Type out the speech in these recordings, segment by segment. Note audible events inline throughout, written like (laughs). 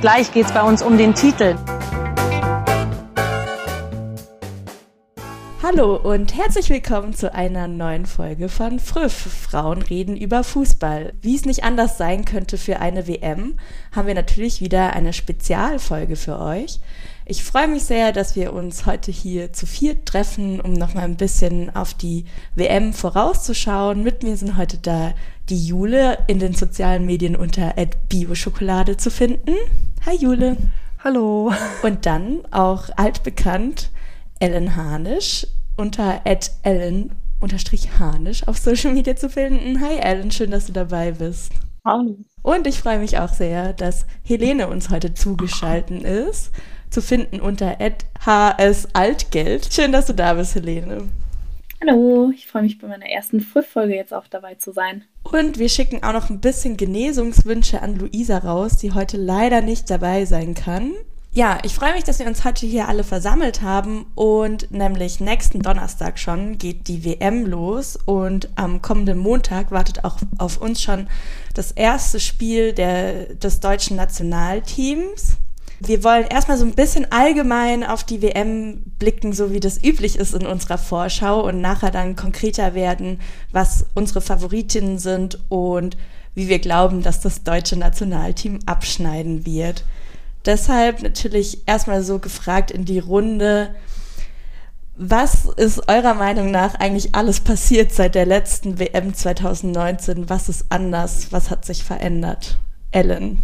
Gleich geht es bei uns um den Titel. Hallo und herzlich willkommen zu einer neuen Folge von Früff. Frauen reden über Fußball. Wie es nicht anders sein könnte für eine WM, haben wir natürlich wieder eine Spezialfolge für euch. Ich freue mich sehr, dass wir uns heute hier zu viert treffen, um noch mal ein bisschen auf die WM vorauszuschauen. Mit mir sind heute da die Jule in den sozialen Medien unter @bioschokolade zu finden. Hi Jule. Hallo. Und dann auch altbekannt Ellen Hanisch unter Ellen Hanisch auf Social Media zu finden. Hi Ellen, schön, dass du dabei bist. Hallo. Und ich freue mich auch sehr, dass Helene uns heute zugeschaltet ist, zu finden unter HS Altgeld. Schön, dass du da bist, Helene. Hallo, ich freue mich bei meiner ersten Frühfolge jetzt auch dabei zu sein. Und wir schicken auch noch ein bisschen Genesungswünsche an Luisa raus, die heute leider nicht dabei sein kann. Ja, ich freue mich, dass wir uns heute hier alle versammelt haben und nämlich nächsten Donnerstag schon geht die WM los und am kommenden Montag wartet auch auf uns schon das erste Spiel der, des deutschen Nationalteams. Wir wollen erstmal so ein bisschen allgemein auf die WM blicken, so wie das üblich ist in unserer Vorschau und nachher dann konkreter werden, was unsere Favoritinnen sind und wie wir glauben, dass das deutsche Nationalteam abschneiden wird. Deshalb natürlich erstmal so gefragt in die Runde, was ist eurer Meinung nach eigentlich alles passiert seit der letzten WM 2019? Was ist anders? Was hat sich verändert? Ellen.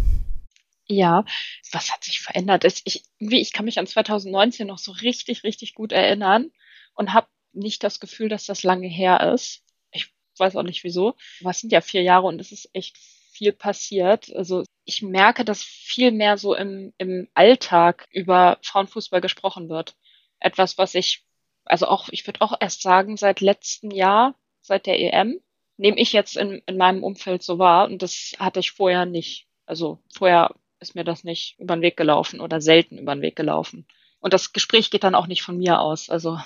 Ja, was hat sich verändert? Ich, wie, ich kann mich an 2019 noch so richtig, richtig gut erinnern und habe nicht das Gefühl, dass das lange her ist. Ich weiß auch nicht wieso. Was sind ja vier Jahre und es ist echt viel passiert. Also ich merke, dass viel mehr so im, im Alltag über Frauenfußball gesprochen wird. Etwas, was ich, also auch, ich würde auch erst sagen, seit letztem Jahr, seit der EM, nehme ich jetzt in, in meinem Umfeld so wahr und das hatte ich vorher nicht. Also vorher ist mir das nicht über den Weg gelaufen oder selten über den Weg gelaufen. Und das Gespräch geht dann auch nicht von mir aus. Also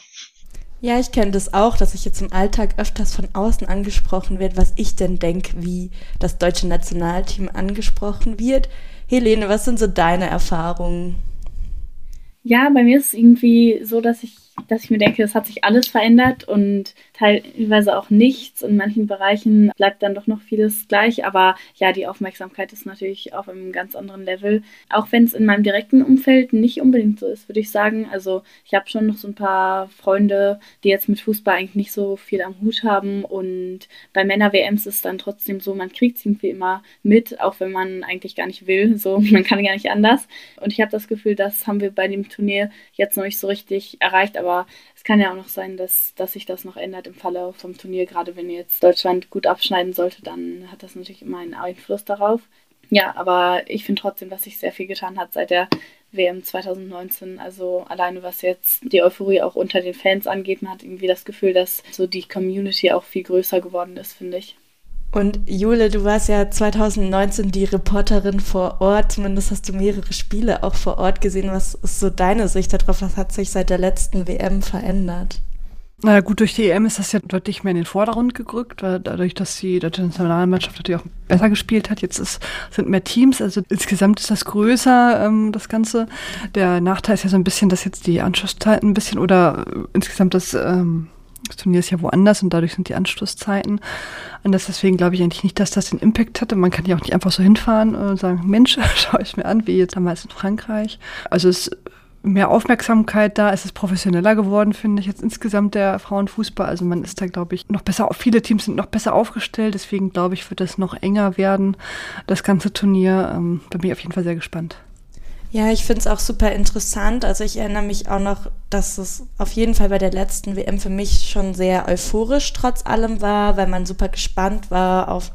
ja, ich kenne das auch, dass ich jetzt im Alltag öfters von außen angesprochen wird, was ich denn denke, wie das deutsche Nationalteam angesprochen wird. Helene, was sind so deine Erfahrungen? Ja, bei mir ist es irgendwie so, dass ich dass ich mir denke, es hat sich alles verändert und teilweise auch nichts. In manchen Bereichen bleibt dann doch noch vieles gleich, aber ja, die Aufmerksamkeit ist natürlich auf einem ganz anderen Level. Auch wenn es in meinem direkten Umfeld nicht unbedingt so ist, würde ich sagen. Also ich habe schon noch so ein paar Freunde, die jetzt mit Fußball eigentlich nicht so viel am Hut haben und bei Männer-WMs ist es dann trotzdem so, man kriegt irgendwie immer mit, auch wenn man eigentlich gar nicht will. So, (laughs) man kann gar nicht anders. Und ich habe das Gefühl, das haben wir bei dem Turnier jetzt noch nicht so richtig erreicht, aber es kann ja auch noch sein, dass, dass sich das noch ändert im Falle vom Turnier. Gerade wenn jetzt Deutschland gut abschneiden sollte, dann hat das natürlich immer einen Einfluss darauf. Ja, aber ich finde trotzdem, dass sich sehr viel getan hat seit der WM 2019. Also alleine was jetzt die Euphorie auch unter den Fans angeht, man hat irgendwie das Gefühl, dass so die Community auch viel größer geworden ist, finde ich. Und Jule, du warst ja 2019 die Reporterin vor Ort, zumindest hast du mehrere Spiele auch vor Ort gesehen. Was ist so deine Sicht darauf? Was hat sich seit der letzten WM verändert? Na gut, durch die EM ist das ja deutlich mehr in den Vordergrund gerückt, weil dadurch, dass die deutsche Nationalmannschaft natürlich auch besser gespielt hat, jetzt ist, sind mehr Teams, also insgesamt ist das größer, ähm, das Ganze. Der Nachteil ist ja so ein bisschen, dass jetzt die Anschlusszeiten ein bisschen oder äh, insgesamt das ähm, das Turnier ist ja woanders und dadurch sind die Anschlusszeiten anders. Deswegen glaube ich eigentlich nicht, dass das den Impact hatte. Man kann ja auch nicht einfach so hinfahren und sagen, (laughs) Mensch, schau ich mir an, wie jetzt damals in Frankreich. Also es ist mehr Aufmerksamkeit da, es ist professioneller geworden, finde ich jetzt insgesamt der Frauenfußball. Also man ist da, glaube ich, noch besser, viele Teams sind noch besser aufgestellt, deswegen glaube ich, wird das noch enger werden, das ganze Turnier. Ähm, da bin ich auf jeden Fall sehr gespannt. Ja, ich finde es auch super interessant. Also ich erinnere mich auch noch, dass es auf jeden Fall bei der letzten WM für mich schon sehr euphorisch trotz allem war, weil man super gespannt war auf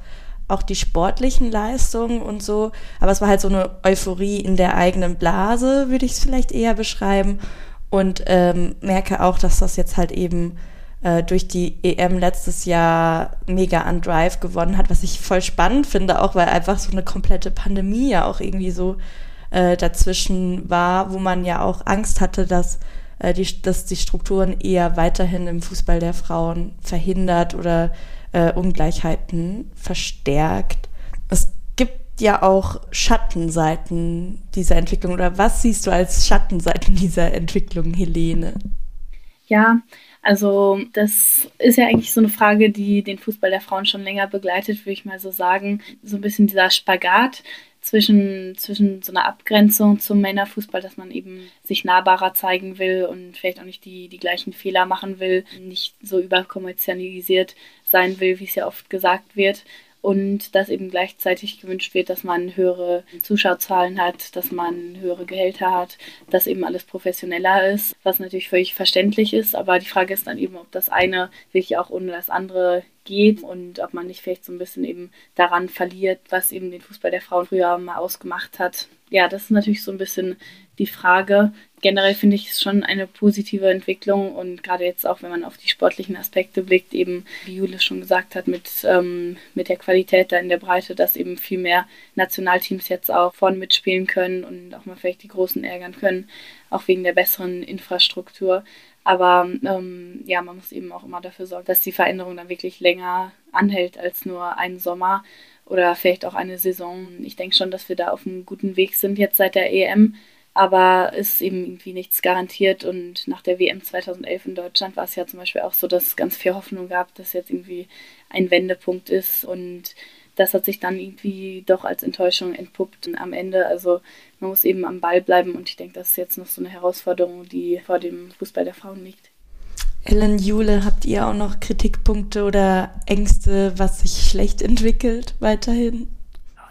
auch die sportlichen Leistungen und so. Aber es war halt so eine Euphorie in der eigenen Blase, würde ich es vielleicht eher beschreiben. Und ähm, merke auch, dass das jetzt halt eben äh, durch die EM letztes Jahr mega an Drive gewonnen hat, was ich voll spannend finde, auch weil einfach so eine komplette Pandemie ja auch irgendwie so äh, dazwischen war, wo man ja auch Angst hatte, dass, äh, die, dass die Strukturen eher weiterhin im Fußball der Frauen verhindert oder äh, Ungleichheiten verstärkt. Es gibt ja auch Schattenseiten dieser Entwicklung. Oder was siehst du als Schattenseiten dieser Entwicklung, Helene? Ja, also das ist ja eigentlich so eine Frage, die den Fußball der Frauen schon länger begleitet, würde ich mal so sagen. So ein bisschen dieser Spagat zwischen, zwischen so einer Abgrenzung zum Männerfußball, dass man eben sich nahbarer zeigen will und vielleicht auch nicht die, die gleichen Fehler machen will, nicht so überkommerzialisiert sein will, wie es ja oft gesagt wird. Und dass eben gleichzeitig gewünscht wird, dass man höhere Zuschauerzahlen hat, dass man höhere Gehälter hat, dass eben alles professioneller ist, was natürlich völlig verständlich ist, aber die Frage ist dann eben, ob das eine wirklich auch ohne das andere geht und ob man nicht vielleicht so ein bisschen eben daran verliert, was eben den Fußball der Frauen früher mal ausgemacht hat. Ja, das ist natürlich so ein bisschen die Frage. Generell finde ich es schon eine positive Entwicklung und gerade jetzt auch, wenn man auf die sportlichen Aspekte blickt, eben, wie Jule schon gesagt hat, mit, ähm, mit der Qualität da in der Breite, dass eben viel mehr Nationalteams jetzt auch vorne mitspielen können und auch mal vielleicht die Großen ärgern können, auch wegen der besseren Infrastruktur. Aber ähm, ja, man muss eben auch immer dafür sorgen, dass die Veränderung dann wirklich länger anhält als nur einen Sommer oder vielleicht auch eine Saison. Ich denke schon, dass wir da auf einem guten Weg sind jetzt seit der EM aber ist eben irgendwie nichts garantiert. Und nach der WM 2011 in Deutschland war es ja zum Beispiel auch so, dass es ganz viel Hoffnung gab, dass jetzt irgendwie ein Wendepunkt ist. Und das hat sich dann irgendwie doch als Enttäuschung entpuppt am Ende. Also man muss eben am Ball bleiben und ich denke, das ist jetzt noch so eine Herausforderung, die vor dem Fußball der Frauen liegt. Ellen Jule, habt ihr auch noch Kritikpunkte oder Ängste, was sich schlecht entwickelt weiterhin?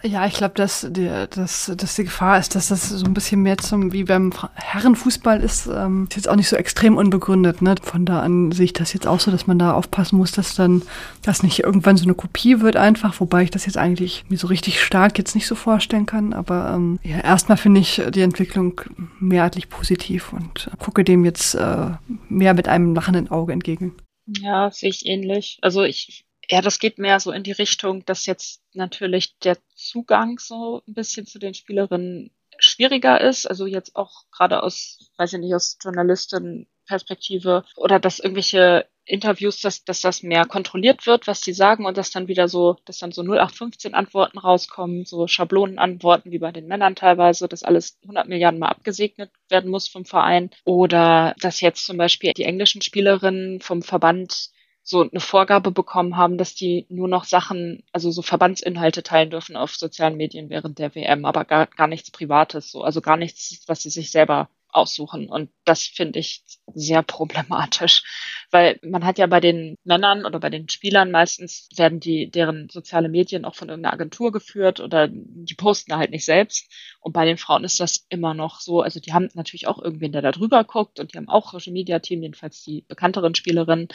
Ja, ich glaube, dass, die, dass, dass die Gefahr ist, dass das so ein bisschen mehr zum, wie beim Herrenfußball ist, ähm, ist jetzt auch nicht so extrem unbegründet. Ne? Von da an sehe ich das jetzt auch so, dass man da aufpassen muss, dass dann das nicht irgendwann so eine Kopie wird einfach, wobei ich das jetzt eigentlich mir so richtig stark jetzt nicht so vorstellen kann. Aber ähm, ja, erstmal finde ich die Entwicklung mehrheitlich positiv und gucke dem jetzt äh, mehr mit einem lachenden Auge entgegen. Ja, sehe ich ähnlich. Also ich ja, das geht mehr so in die Richtung, dass jetzt natürlich der Zugang so ein bisschen zu den Spielerinnen schwieriger ist. Also jetzt auch gerade aus, weiß ich nicht, aus Journalistenperspektive oder dass irgendwelche Interviews, dass, dass das mehr kontrolliert wird, was die sagen und dass dann wieder so, dass dann so 0815 Antworten rauskommen, so Schablonenantworten wie bei den Männern teilweise, dass alles 100 Milliarden mal abgesegnet werden muss vom Verein oder dass jetzt zum Beispiel die englischen Spielerinnen vom Verband so eine Vorgabe bekommen haben, dass die nur noch Sachen, also so Verbandsinhalte teilen dürfen auf sozialen Medien während der WM, aber gar, gar nichts Privates, so, also gar nichts, was sie sich selber aussuchen. Und das finde ich sehr problematisch, weil man hat ja bei den Männern oder bei den Spielern meistens werden die, deren soziale Medien auch von irgendeiner Agentur geführt oder die posten halt nicht selbst. Und bei den Frauen ist das immer noch so. Also die haben natürlich auch irgendwen, der da drüber guckt und die haben auch Social Media Team, jedenfalls die bekannteren Spielerinnen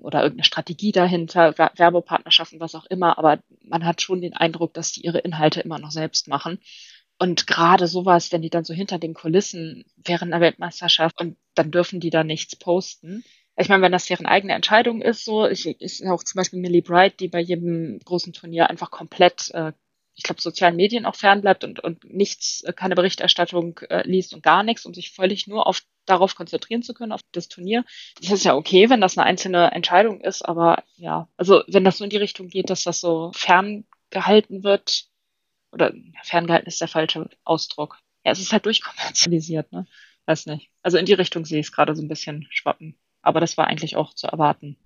oder irgendeine Strategie dahinter, Werbepartnerschaften, was auch immer. Aber man hat schon den Eindruck, dass die ihre Inhalte immer noch selbst machen. Und gerade sowas, wenn die dann so hinter den Kulissen während der Weltmeisterschaft und dann dürfen die da nichts posten. Ich meine, wenn das deren eigene Entscheidung ist, so, ich, ist auch zum Beispiel Millie Bright, die bei jedem großen Turnier einfach komplett, äh, ich glaube, sozialen Medien auch fernbleibt und, und nichts, äh, keine Berichterstattung äh, liest und gar nichts, um sich völlig nur auf darauf konzentrieren zu können, auf das Turnier. Das ist ja okay, wenn das eine einzelne Entscheidung ist, aber ja, also wenn das so in die Richtung geht, dass das so ferngehalten wird, oder ferngehalten ist der falsche Ausdruck. Ja, es ist halt durchkommerzialisiert, ne? Weiß nicht. Also in die Richtung sehe ich es gerade so ein bisschen schwappen. Aber das war eigentlich auch zu erwarten.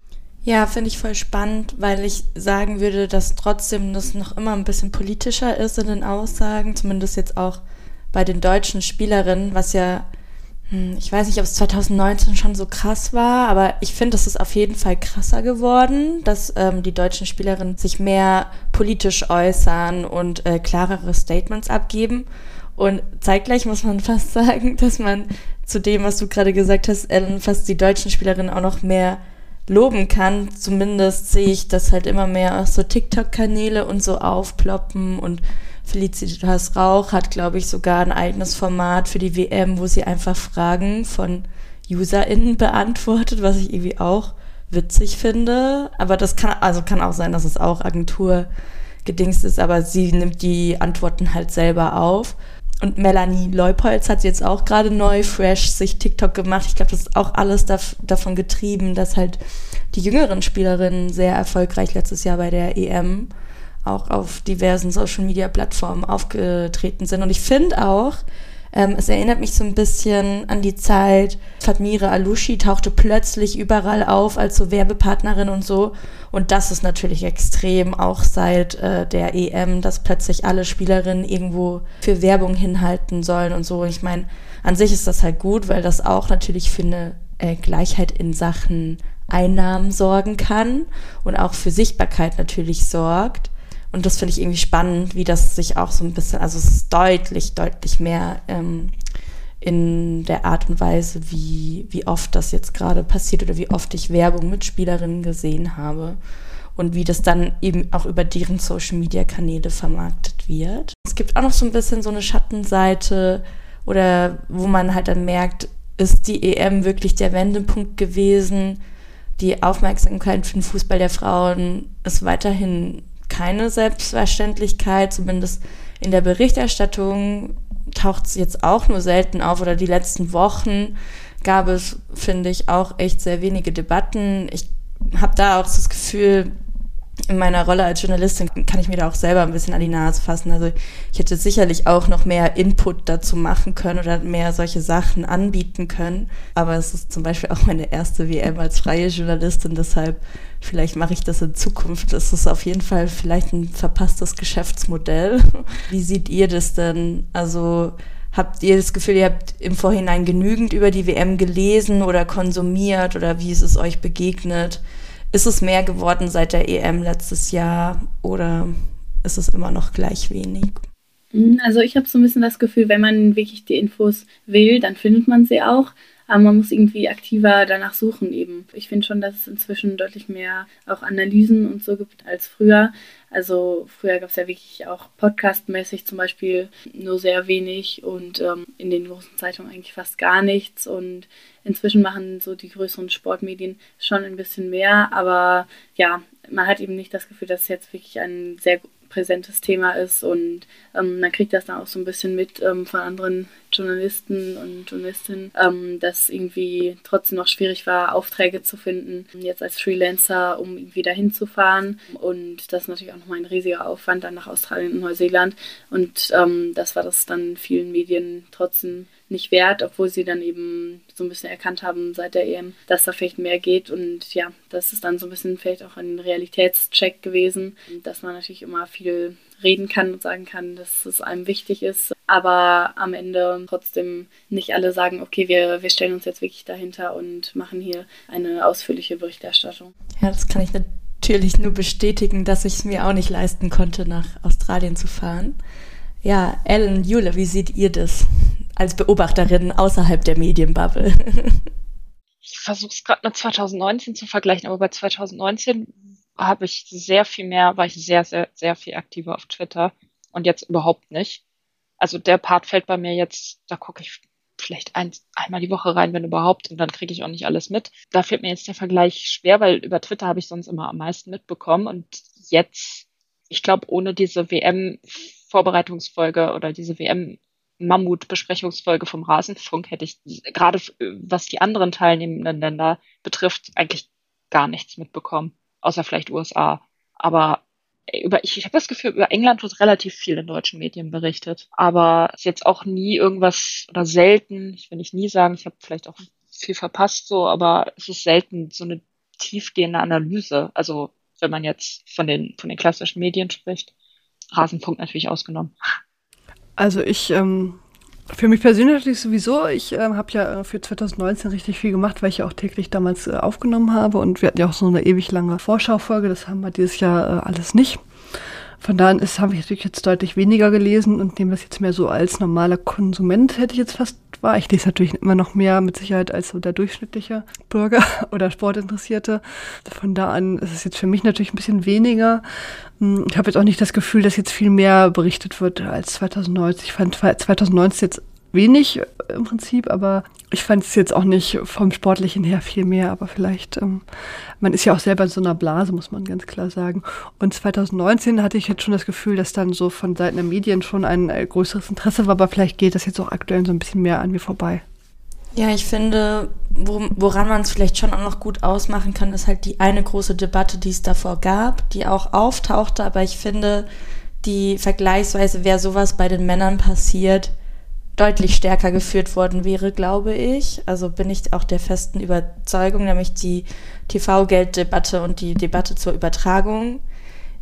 Ja, finde ich voll spannend, weil ich sagen würde, dass trotzdem das noch immer ein bisschen politischer ist in den Aussagen, zumindest jetzt auch bei den deutschen Spielerinnen, was ja ich weiß nicht, ob es 2019 schon so krass war, aber ich finde, es ist auf jeden Fall krasser geworden, dass ähm, die deutschen Spielerinnen sich mehr politisch äußern und äh, klarere Statements abgeben. Und zeitgleich muss man (laughs) fast sagen, dass man zu dem, was du gerade gesagt hast, Ellen, fast die deutschen Spielerinnen auch noch mehr loben kann. Zumindest sehe ich das halt immer mehr aus so TikTok-Kanäle und so aufploppen und Felicitas Rauch hat, glaube ich, sogar ein eigenes Format für die WM, wo sie einfach Fragen von UserInnen beantwortet, was ich irgendwie auch witzig finde. Aber das kann, also kann auch sein, dass es auch Agentur gedingst ist, aber sie nimmt die Antworten halt selber auf. Und Melanie Leupolz hat jetzt auch gerade neu, fresh, sich TikTok gemacht. Ich glaube, das ist auch alles dav davon getrieben, dass halt die jüngeren Spielerinnen sehr erfolgreich letztes Jahr bei der EM auch auf diversen Social-Media-Plattformen aufgetreten sind. Und ich finde auch, ähm, es erinnert mich so ein bisschen an die Zeit, Fatmire Alushi tauchte plötzlich überall auf als so Werbepartnerin und so. Und das ist natürlich extrem, auch seit äh, der EM, dass plötzlich alle Spielerinnen irgendwo für Werbung hinhalten sollen und so. Ich meine, an sich ist das halt gut, weil das auch natürlich für eine äh, Gleichheit in Sachen Einnahmen sorgen kann und auch für Sichtbarkeit natürlich sorgt. Und das finde ich irgendwie spannend, wie das sich auch so ein bisschen, also es ist deutlich, deutlich mehr ähm, in der Art und Weise, wie, wie oft das jetzt gerade passiert oder wie oft ich Werbung mit Spielerinnen gesehen habe und wie das dann eben auch über deren Social-Media-Kanäle vermarktet wird. Es gibt auch noch so ein bisschen so eine Schattenseite oder wo man halt dann merkt, ist die EM wirklich der Wendepunkt gewesen? Die Aufmerksamkeit für den Fußball der Frauen ist weiterhin keine Selbstverständlichkeit, zumindest in der Berichterstattung taucht es jetzt auch nur selten auf oder die letzten Wochen gab es, finde ich, auch echt sehr wenige Debatten. Ich habe da auch das Gefühl, in meiner Rolle als Journalistin kann ich mir da auch selber ein bisschen an die Nase fassen. Also ich hätte sicherlich auch noch mehr Input dazu machen können oder mehr solche Sachen anbieten können. Aber es ist zum Beispiel auch meine erste WM als freie Journalistin, deshalb vielleicht mache ich das in Zukunft. Das ist auf jeden Fall vielleicht ein verpasstes Geschäftsmodell. (laughs) Wie seht ihr das denn? Also habt ihr das Gefühl, ihr habt im Vorhinein genügend über die WM gelesen oder konsumiert oder wie ist es euch begegnet? Ist es mehr geworden seit der EM letztes Jahr oder ist es immer noch gleich wenig? Hm, also ich habe so ein bisschen das Gefühl, wenn man wirklich die Infos will, dann findet man sie auch. Aber man muss irgendwie aktiver danach suchen eben. Ich finde schon, dass es inzwischen deutlich mehr auch Analysen und so gibt als früher. Also früher gab es ja wirklich auch podcastmäßig zum Beispiel nur sehr wenig und ähm, in den großen Zeitungen eigentlich fast gar nichts. Und inzwischen machen so die größeren Sportmedien schon ein bisschen mehr. Aber ja, man hat eben nicht das Gefühl, dass es jetzt wirklich ein sehr präsentes Thema ist und ähm, man kriegt das dann auch so ein bisschen mit ähm, von anderen Journalisten und Journalistinnen, ähm, dass irgendwie trotzdem noch schwierig war, Aufträge zu finden, jetzt als Freelancer, um irgendwie dahin zu fahren. Und das ist natürlich auch nochmal ein riesiger Aufwand dann nach Australien und Neuseeland. Und ähm, das war das dann vielen Medien trotzdem nicht wert, obwohl sie dann eben so ein bisschen erkannt haben seit der EM, dass da vielleicht mehr geht. Und ja, das ist dann so ein bisschen vielleicht auch ein Realitätscheck gewesen, dass man natürlich immer viel reden kann und sagen kann, dass es einem wichtig ist, aber am Ende trotzdem nicht alle sagen, okay, wir, wir stellen uns jetzt wirklich dahinter und machen hier eine ausführliche Berichterstattung. Ja, das kann ich natürlich nur bestätigen, dass ich es mir auch nicht leisten konnte, nach Australien zu fahren. Ja, Ellen, Jule, wie seht ihr das? als Beobachterin außerhalb der Medienbubble? (laughs) ich versuche es gerade mit 2019 zu vergleichen, aber bei 2019 habe ich sehr viel mehr, war ich sehr, sehr, sehr viel aktiver auf Twitter und jetzt überhaupt nicht. Also der Part fällt bei mir jetzt, da gucke ich vielleicht ein, einmal die Woche rein, wenn überhaupt, und dann kriege ich auch nicht alles mit. Da fällt mir jetzt der Vergleich schwer, weil über Twitter habe ich sonst immer am meisten mitbekommen und jetzt, ich glaube, ohne diese WM-Vorbereitungsfolge oder diese WM Mammut-Besprechungsfolge vom Rasenfunk hätte ich gerade was die anderen teilnehmenden Länder betrifft eigentlich gar nichts mitbekommen, außer vielleicht USA. Aber über, ich, ich habe das Gefühl, über England wird relativ viel in deutschen Medien berichtet. Aber ist jetzt auch nie irgendwas oder selten, ich will nicht nie sagen, ich habe vielleicht auch viel verpasst so, aber es ist selten so eine tiefgehende Analyse. Also wenn man jetzt von den, von den klassischen Medien spricht. Rasenfunk natürlich ausgenommen. Also ich, ähm, für mich persönlich sowieso, ich äh, habe ja äh, für 2019 richtig viel gemacht, weil ich ja auch täglich damals äh, aufgenommen habe und wir hatten ja auch so eine ewig lange Vorschaufolge, das haben wir dieses Jahr äh, alles nicht. Von da an ist, habe ich natürlich jetzt deutlich weniger gelesen und nehme das jetzt mehr so als normaler Konsument, hätte ich jetzt fast war. Ich lese natürlich immer noch mehr mit Sicherheit als so der durchschnittliche Bürger (laughs) oder Sportinteressierte. Von da an ist es jetzt für mich natürlich ein bisschen weniger. Hm, ich habe jetzt auch nicht das Gefühl, dass jetzt viel mehr berichtet wird als 2019. Ich fand 2019 jetzt wenig äh, im Prinzip, aber ich fand es jetzt auch nicht vom Sportlichen her viel mehr, aber vielleicht, ähm, man ist ja auch selber in so einer Blase, muss man ganz klar sagen. Und 2019 hatte ich jetzt schon das Gefühl, dass dann so von Seiten der Medien schon ein äh, größeres Interesse war, aber vielleicht geht das jetzt auch aktuell so ein bisschen mehr an mir vorbei. Ja, ich finde, woran man es vielleicht schon auch noch gut ausmachen kann, ist halt die eine große Debatte, die es davor gab, die auch auftauchte, aber ich finde, die vergleichsweise wäre sowas bei den Männern passiert, deutlich stärker geführt worden wäre, glaube ich. Also bin ich auch der festen Überzeugung, nämlich die TV-Gelddebatte und die Debatte zur Übertragung.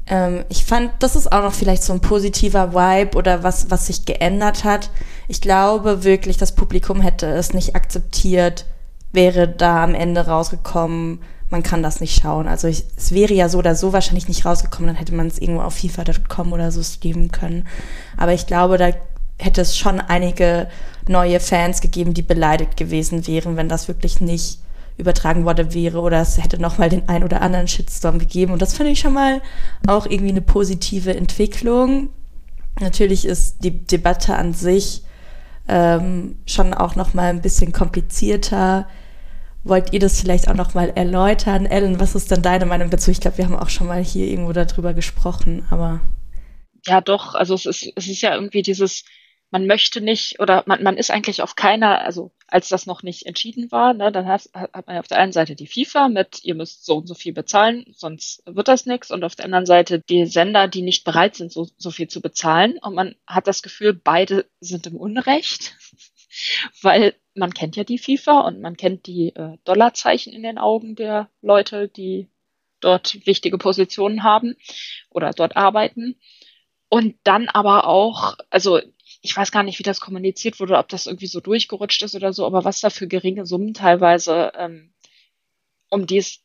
Ähm, ich fand, das ist auch noch vielleicht so ein positiver Vibe oder was, was sich geändert hat. Ich glaube wirklich, das Publikum hätte es nicht akzeptiert, wäre da am Ende rausgekommen, man kann das nicht schauen. Also ich, es wäre ja so oder so wahrscheinlich nicht rausgekommen, dann hätte man es irgendwo auf FIFA.com oder so streamen können. Aber ich glaube, da hätte es schon einige neue Fans gegeben, die beleidigt gewesen wären, wenn das wirklich nicht übertragen worden wäre oder es hätte nochmal den ein oder anderen Shitstorm gegeben. Und das finde ich schon mal auch irgendwie eine positive Entwicklung. Natürlich ist die Debatte an sich ähm, schon auch nochmal ein bisschen komplizierter. Wollt ihr das vielleicht auch nochmal erläutern? Ellen, was ist denn deine Meinung dazu? Ich glaube, wir haben auch schon mal hier irgendwo darüber gesprochen, aber. Ja, doch. Also es ist, es ist ja irgendwie dieses, man möchte nicht oder man, man ist eigentlich auf keiner, also als das noch nicht entschieden war, ne, dann hat, hat man auf der einen Seite die FIFA mit, ihr müsst so und so viel bezahlen, sonst wird das nichts. Und auf der anderen Seite die Sender, die nicht bereit sind, so, so viel zu bezahlen. Und man hat das Gefühl, beide sind im Unrecht, (laughs) weil man kennt ja die FIFA und man kennt die äh, Dollarzeichen in den Augen der Leute, die dort wichtige Positionen haben oder dort arbeiten. Und dann aber auch, also ich weiß gar nicht, wie das kommuniziert wurde, ob das irgendwie so durchgerutscht ist oder so, aber was da für geringe Summen teilweise, ähm, um dies,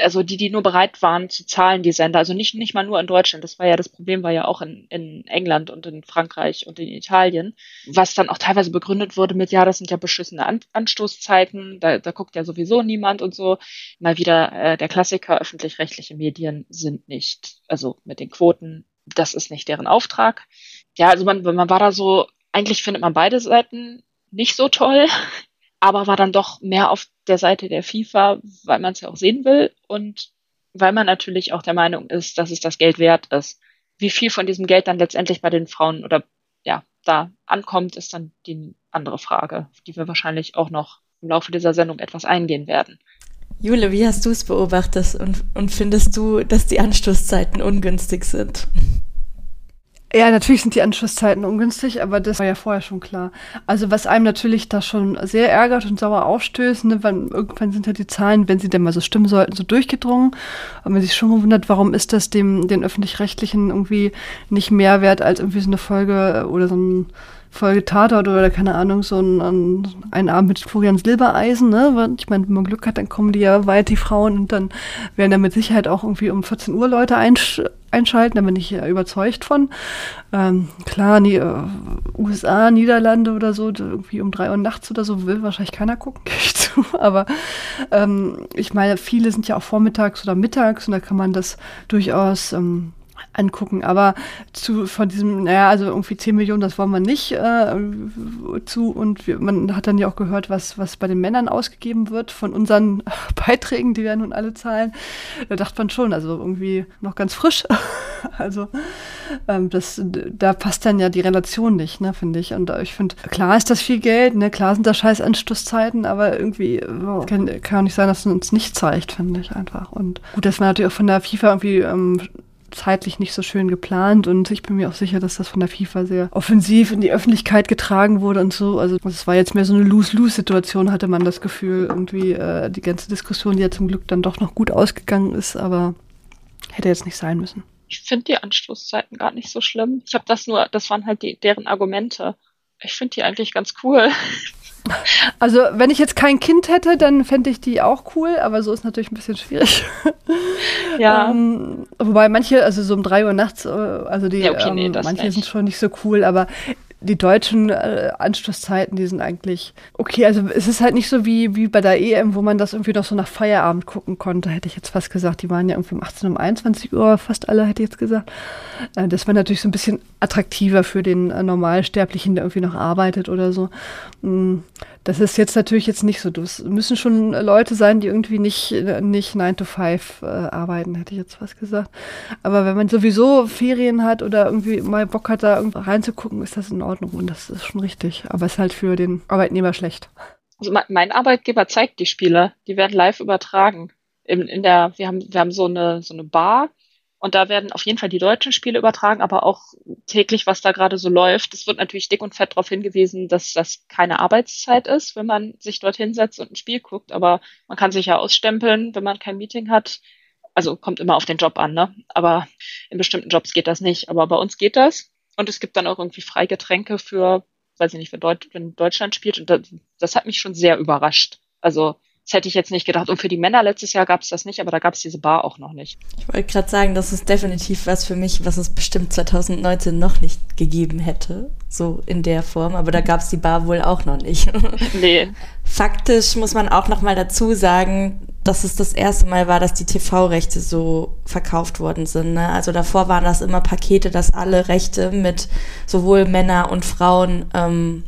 also die, die nur bereit waren zu zahlen, die Sender, also nicht, nicht mal nur in Deutschland, das war ja, das Problem war ja auch in, in England und in Frankreich und in Italien, was dann auch teilweise begründet wurde mit, ja, das sind ja beschissene An Anstoßzeiten, da, da guckt ja sowieso niemand und so. Mal wieder äh, der Klassiker, öffentlich-rechtliche Medien sind nicht, also mit den Quoten, das ist nicht deren Auftrag ja, also man, man war da so, eigentlich findet man beide Seiten nicht so toll, (laughs) aber war dann doch mehr auf der Seite der FIFA, weil man es ja auch sehen will und weil man natürlich auch der Meinung ist, dass es das Geld wert ist. Wie viel von diesem Geld dann letztendlich bei den Frauen oder ja, da ankommt, ist dann die andere Frage, auf die wir wahrscheinlich auch noch im Laufe dieser Sendung etwas eingehen werden. Jule, wie hast du es beobachtet und, und findest du, dass die Anstoßzeiten ungünstig sind? Ja, natürlich sind die Anschlusszeiten ungünstig, aber das war ja vorher schon klar. Also was einem natürlich da schon sehr ärgert und sauer aufstößt, ne, weil irgendwann sind ja die Zahlen, wenn sie denn mal so stimmen sollten, so durchgedrungen. Und man sich schon gewundert, warum ist das dem den öffentlich-rechtlichen irgendwie nicht mehr wert als irgendwie so eine Folge oder so ein Folge Tatort oder keine Ahnung, so ein, ein Abend mit Florian Silbereisen, ne? Ich meine, wenn man Glück hat, dann kommen die ja weit, die Frauen, und dann werden da mit Sicherheit auch irgendwie um 14 Uhr Leute einsch einschalten, da bin ich überzeugt von. Ähm, klar, nie, uh, USA, Niederlande oder so, irgendwie um drei Uhr nachts oder so, will wahrscheinlich keiner gucken, (laughs) gehe ich zu. Aber ähm, ich meine, viele sind ja auch vormittags oder mittags und da kann man das durchaus ähm, angucken. Aber zu von diesem, naja, also irgendwie 10 Millionen, das wollen wir nicht äh, zu. Und wir, man hat dann ja auch gehört, was, was bei den Männern ausgegeben wird von unseren (laughs) Beiträgen, die wir nun alle zahlen. Da dachte man schon, also irgendwie noch ganz frisch. (laughs) also ähm, das, da passt dann ja die Relation nicht, ne, finde ich. Und ich finde, klar ist das viel Geld, ne, klar sind das scheiß Anstoßzeiten, aber irgendwie oh, kann, kann auch nicht sein, dass es uns nicht zeigt, finde ich einfach. Und gut, das war natürlich auch von der FIFA irgendwie ähm, zeitlich nicht so schön geplant und ich bin mir auch sicher, dass das von der FIFA sehr offensiv in die Öffentlichkeit getragen wurde und so. Also es war jetzt mehr so eine Lose-Lose-Situation, hatte man das Gefühl. Irgendwie äh, die ganze Diskussion, die ja zum Glück dann doch noch gut ausgegangen ist, aber hätte jetzt nicht sein müssen. Ich finde die Anstoßzeiten gar nicht so schlimm. Ich habe das nur, das waren halt die, deren Argumente. Ich finde die eigentlich ganz cool. Also, wenn ich jetzt kein Kind hätte, dann fände ich die auch cool, aber so ist natürlich ein bisschen schwierig. Ja. ähm, wobei manche, also so um drei Uhr nachts, äh, also die, Ja, okay, nee, ähm, manche nicht. sind schon nicht so cool, aber die deutschen äh, Anschlusszeiten, die sind eigentlich okay. Also es ist halt nicht so wie, wie bei der EM, wo man das irgendwie noch so nach Feierabend gucken konnte, hätte ich jetzt fast gesagt. Die waren ja irgendwie um 18, um 21 Uhr, fast alle hätte ich jetzt gesagt. Äh, das war natürlich so ein bisschen attraktiver für den äh, Normalsterblichen, der irgendwie noch arbeitet oder so. Mm, Das ist jetzt natürlich jetzt nicht so. Das müssen schon Leute sein, die irgendwie nicht, äh, nicht 9 to 5 äh, arbeiten, hätte ich jetzt fast gesagt. Aber wenn man sowieso Ferien hat oder irgendwie mal Bock hat, da reinzugucken, ist das in Ordnung und das ist schon richtig. Aber ist halt für den Arbeitnehmer schlecht. Also mein, mein Arbeitgeber zeigt die Spiele. Die werden live übertragen. In, in der, wir haben, wir haben so eine, so eine Bar und da werden auf jeden Fall die deutschen Spiele übertragen, aber auch täglich, was da gerade so läuft. Es wird natürlich dick und fett darauf hingewiesen, dass das keine Arbeitszeit ist, wenn man sich dort hinsetzt und ein Spiel guckt. Aber man kann sich ja ausstempeln, wenn man kein Meeting hat. Also kommt immer auf den Job an, ne? Aber in bestimmten Jobs geht das nicht. Aber bei uns geht das. Und es gibt dann auch irgendwie Freigetränke für, weiß ich nicht, wenn, Deut wenn Deutschland spielt. Und das, das hat mich schon sehr überrascht. Also das hätte ich jetzt nicht gedacht. Und für die Männer letztes Jahr gab es das nicht, aber da gab es diese Bar auch noch nicht. Ich wollte gerade sagen, das ist definitiv was für mich, was es bestimmt 2019 noch nicht gegeben hätte. So in der Form. Aber da gab es die Bar wohl auch noch nicht. (laughs) Nee, Faktisch muss man auch noch mal dazu sagen, dass es das erste Mal war, dass die TV-Rechte so verkauft worden sind. Ne? Also davor waren das immer Pakete, dass alle Rechte mit sowohl Männer und Frauen ähm,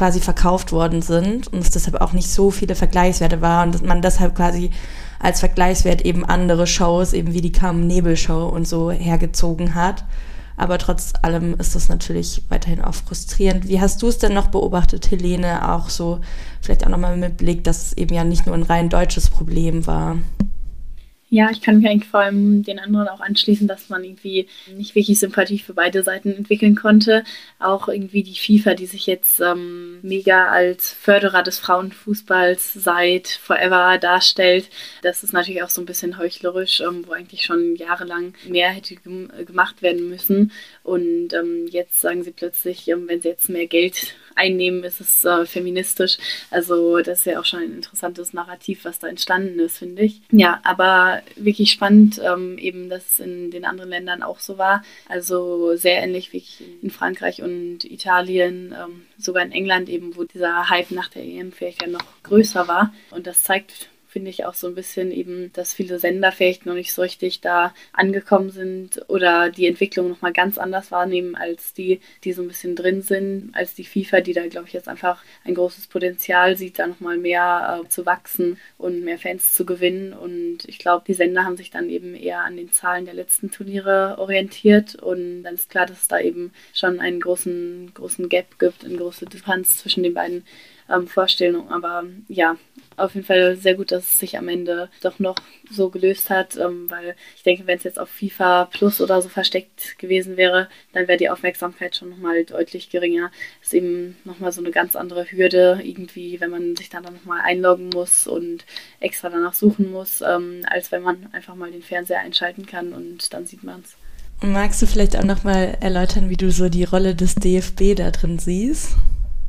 quasi verkauft worden sind und es deshalb auch nicht so viele Vergleichswerte war und dass man deshalb quasi als Vergleichswert eben andere Shows, eben wie die Carmen Nebel Show und so hergezogen hat. Aber trotz allem ist das natürlich weiterhin auch frustrierend. Wie hast du es denn noch beobachtet, Helene? Auch so, vielleicht auch nochmal mit Blick, dass es eben ja nicht nur ein rein deutsches Problem war. Ja, ich kann mich eigentlich vor allem den anderen auch anschließen, dass man irgendwie nicht wirklich Sympathie für beide Seiten entwickeln konnte. Auch irgendwie die FIFA, die sich jetzt ähm, mega als Förderer des Frauenfußballs seit Forever darstellt. Das ist natürlich auch so ein bisschen heuchlerisch, ähm, wo eigentlich schon jahrelang mehr hätte gem gemacht werden müssen. Und ähm, jetzt sagen sie plötzlich, ähm, wenn sie jetzt mehr Geld einnehmen, ist es äh, feministisch. Also das ist ja auch schon ein interessantes Narrativ, was da entstanden ist, finde ich. Ja, aber wirklich spannend, ähm, eben, dass es in den anderen Ländern auch so war. Also sehr ähnlich wie in Frankreich und Italien, ähm, sogar in England eben, wo dieser Hype nach der EM vielleicht ja noch größer war. Und das zeigt finde ich auch so ein bisschen eben, dass viele Sender vielleicht noch nicht so richtig da angekommen sind oder die Entwicklung nochmal ganz anders wahrnehmen als die, die so ein bisschen drin sind, als die FIFA, die da, glaube ich, jetzt einfach ein großes Potenzial sieht, da nochmal mehr äh, zu wachsen und mehr Fans zu gewinnen. Und ich glaube, die Sender haben sich dann eben eher an den Zahlen der letzten Turniere orientiert und dann ist klar, dass es da eben schon einen großen, großen Gap gibt, eine große Differenz zwischen den beiden ähm, Vorstellungen. Aber ja, auf jeden Fall sehr gut, dass es sich am Ende doch noch so gelöst hat, ähm, weil ich denke, wenn es jetzt auf FIFA Plus oder so versteckt gewesen wäre, dann wäre die Aufmerksamkeit schon nochmal deutlich geringer. Ist eben nochmal so eine ganz andere Hürde, irgendwie, wenn man sich dann, dann nochmal einloggen muss und extra danach suchen muss, ähm, als wenn man einfach mal den Fernseher einschalten kann und dann sieht man es. Magst du vielleicht auch nochmal erläutern, wie du so die Rolle des DFB da drin siehst?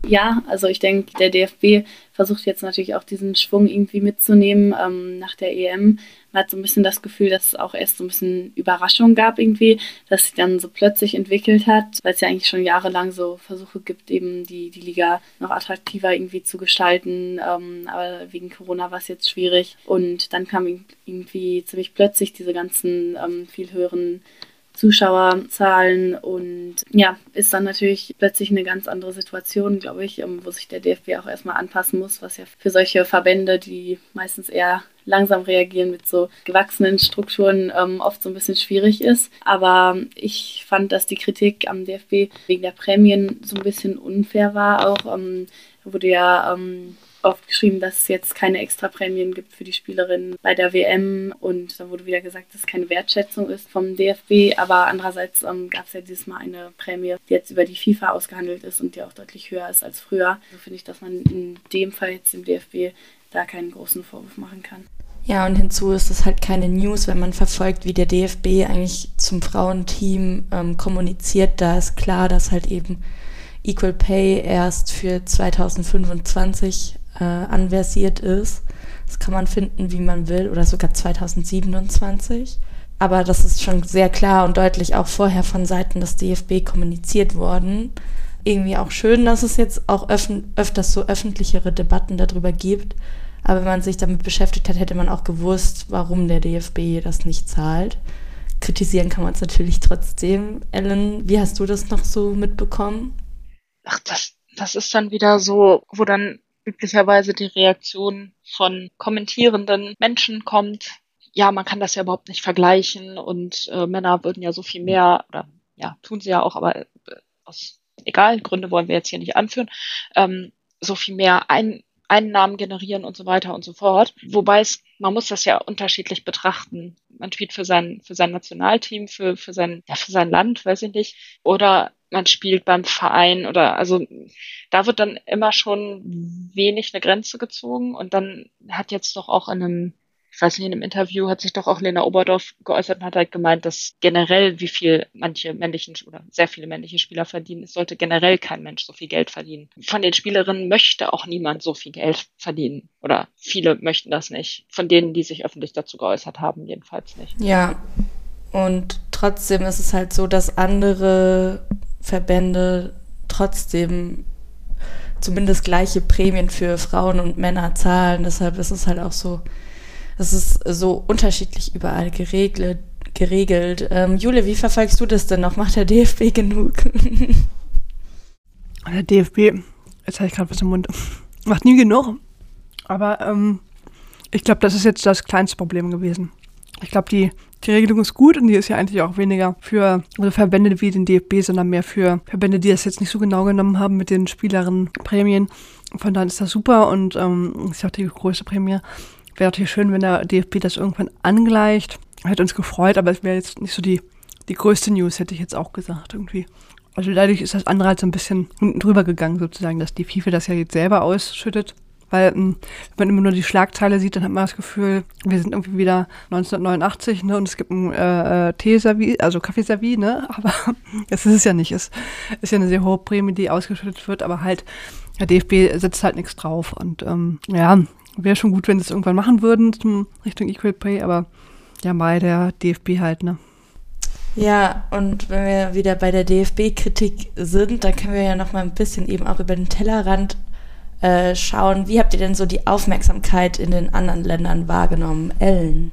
Ja, also ich denke, der DFB versucht jetzt natürlich auch diesen Schwung irgendwie mitzunehmen ähm, nach der EM. Man hat so ein bisschen das Gefühl, dass es auch erst so ein bisschen Überraschung gab irgendwie, dass sich dann so plötzlich entwickelt hat, weil es ja eigentlich schon jahrelang so Versuche gibt, eben die, die Liga noch attraktiver irgendwie zu gestalten. Ähm, aber wegen Corona war es jetzt schwierig. Und dann kam irgendwie ziemlich plötzlich diese ganzen ähm, viel höheren Zuschauerzahlen und ja, ist dann natürlich plötzlich eine ganz andere Situation, glaube ich, ähm, wo sich der DFB auch erstmal anpassen muss, was ja für solche Verbände, die meistens eher langsam reagieren mit so gewachsenen Strukturen, ähm, oft so ein bisschen schwierig ist. Aber ich fand, dass die Kritik am DFB wegen der Prämien so ein bisschen unfair war. Auch ähm, wurde ja ähm, oft geschrieben, dass es jetzt keine Extraprämien gibt für die Spielerinnen bei der WM und da wurde wieder gesagt, dass es keine Wertschätzung ist vom DFB, aber andererseits ähm, gab es ja dieses Mal eine Prämie, die jetzt über die FIFA ausgehandelt ist und die auch deutlich höher ist als früher. So finde ich, dass man in dem Fall jetzt dem DFB da keinen großen Vorwurf machen kann. Ja, und hinzu ist es halt keine News, wenn man verfolgt, wie der DFB eigentlich zum Frauenteam ähm, kommuniziert. Da ist klar, dass halt eben Equal Pay erst für 2025 äh, anversiert ist. Das kann man finden, wie man will, oder sogar 2027. Aber das ist schon sehr klar und deutlich auch vorher von Seiten des DFB kommuniziert worden. Irgendwie auch schön, dass es jetzt auch öfters so öffentlichere Debatten darüber gibt. Aber wenn man sich damit beschäftigt hat, hätte man auch gewusst, warum der DFB das nicht zahlt. Kritisieren kann man es natürlich trotzdem. Ellen, wie hast du das noch so mitbekommen? Ach, das, das ist dann wieder so, wo dann üblicherweise die Reaktion von kommentierenden Menschen kommt. Ja, man kann das ja überhaupt nicht vergleichen und äh, Männer würden ja so viel mehr, oder ja, tun sie ja auch, aber äh, aus egal, Gründe wollen wir jetzt hier nicht anführen, ähm, so viel mehr ein, Einnahmen generieren und so weiter und so fort. Wobei es, man muss das ja unterschiedlich betrachten. Man spielt für sein, für sein Nationalteam, für, für sein, ja, für sein Land, weiß ich nicht. Oder man spielt beim Verein oder also da wird dann immer schon wenig eine Grenze gezogen und dann hat jetzt doch auch in einem ich weiß nicht, in einem Interview hat sich doch auch Lena Oberdorf geäußert und hat halt gemeint, dass generell, wie viel manche männlichen oder sehr viele männliche Spieler verdienen, es sollte generell kein Mensch so viel Geld verdienen. Von den Spielerinnen möchte auch niemand so viel Geld verdienen. Oder viele möchten das nicht. Von denen, die sich öffentlich dazu geäußert haben, jedenfalls nicht. Ja. Und trotzdem ist es halt so, dass andere Verbände trotzdem zumindest gleiche Prämien für Frauen und Männer zahlen. Deshalb ist es halt auch so, das ist so unterschiedlich überall geregelt. geregelt. Ähm, Jule, wie verfolgst du das denn noch? Macht der DFB genug? (laughs) der DFB, jetzt habe ich gerade was im Mund, (laughs) macht nie genug. Aber ähm, ich glaube, das ist jetzt das kleinste Problem gewesen. Ich glaube, die, die Regelung ist gut und die ist ja eigentlich auch weniger für also Verbände wie den DFB, sondern mehr für Verbände, die das jetzt nicht so genau genommen haben mit den Spielerinnenprämien. Von daher ist das super und ähm, ist auch die größte Prämie. Wäre natürlich schön, wenn der DFB das irgendwann angleicht. Hätte uns gefreut, aber es wäre jetzt nicht so die, die größte News, hätte ich jetzt auch gesagt, irgendwie. Also dadurch ist das andere halt so ein bisschen unten drüber gegangen, sozusagen, dass die FIFA das ja jetzt selber ausschüttet. Weil, ähm, wenn man immer nur die Schlagzeile sieht, dann hat man das Gefühl, wir sind irgendwie wieder 1989, ne, und es gibt ein äh, äh Teeservice, also Kaffeeservice, ne, (laughs) aber das ist es ja nicht. Es ist ja eine sehr hohe Prämie, die ausgeschüttet wird, aber halt, der DFB setzt halt nichts drauf. Und ähm, ja, Wäre schon gut, wenn sie es irgendwann machen würden zum Richtung Equal Pay, aber ja, mal der DFB halt, ne? Ja, und wenn wir wieder bei der DFB-Kritik sind, dann können wir ja noch mal ein bisschen eben auch über den Tellerrand äh, schauen. Wie habt ihr denn so die Aufmerksamkeit in den anderen Ländern wahrgenommen? Ellen?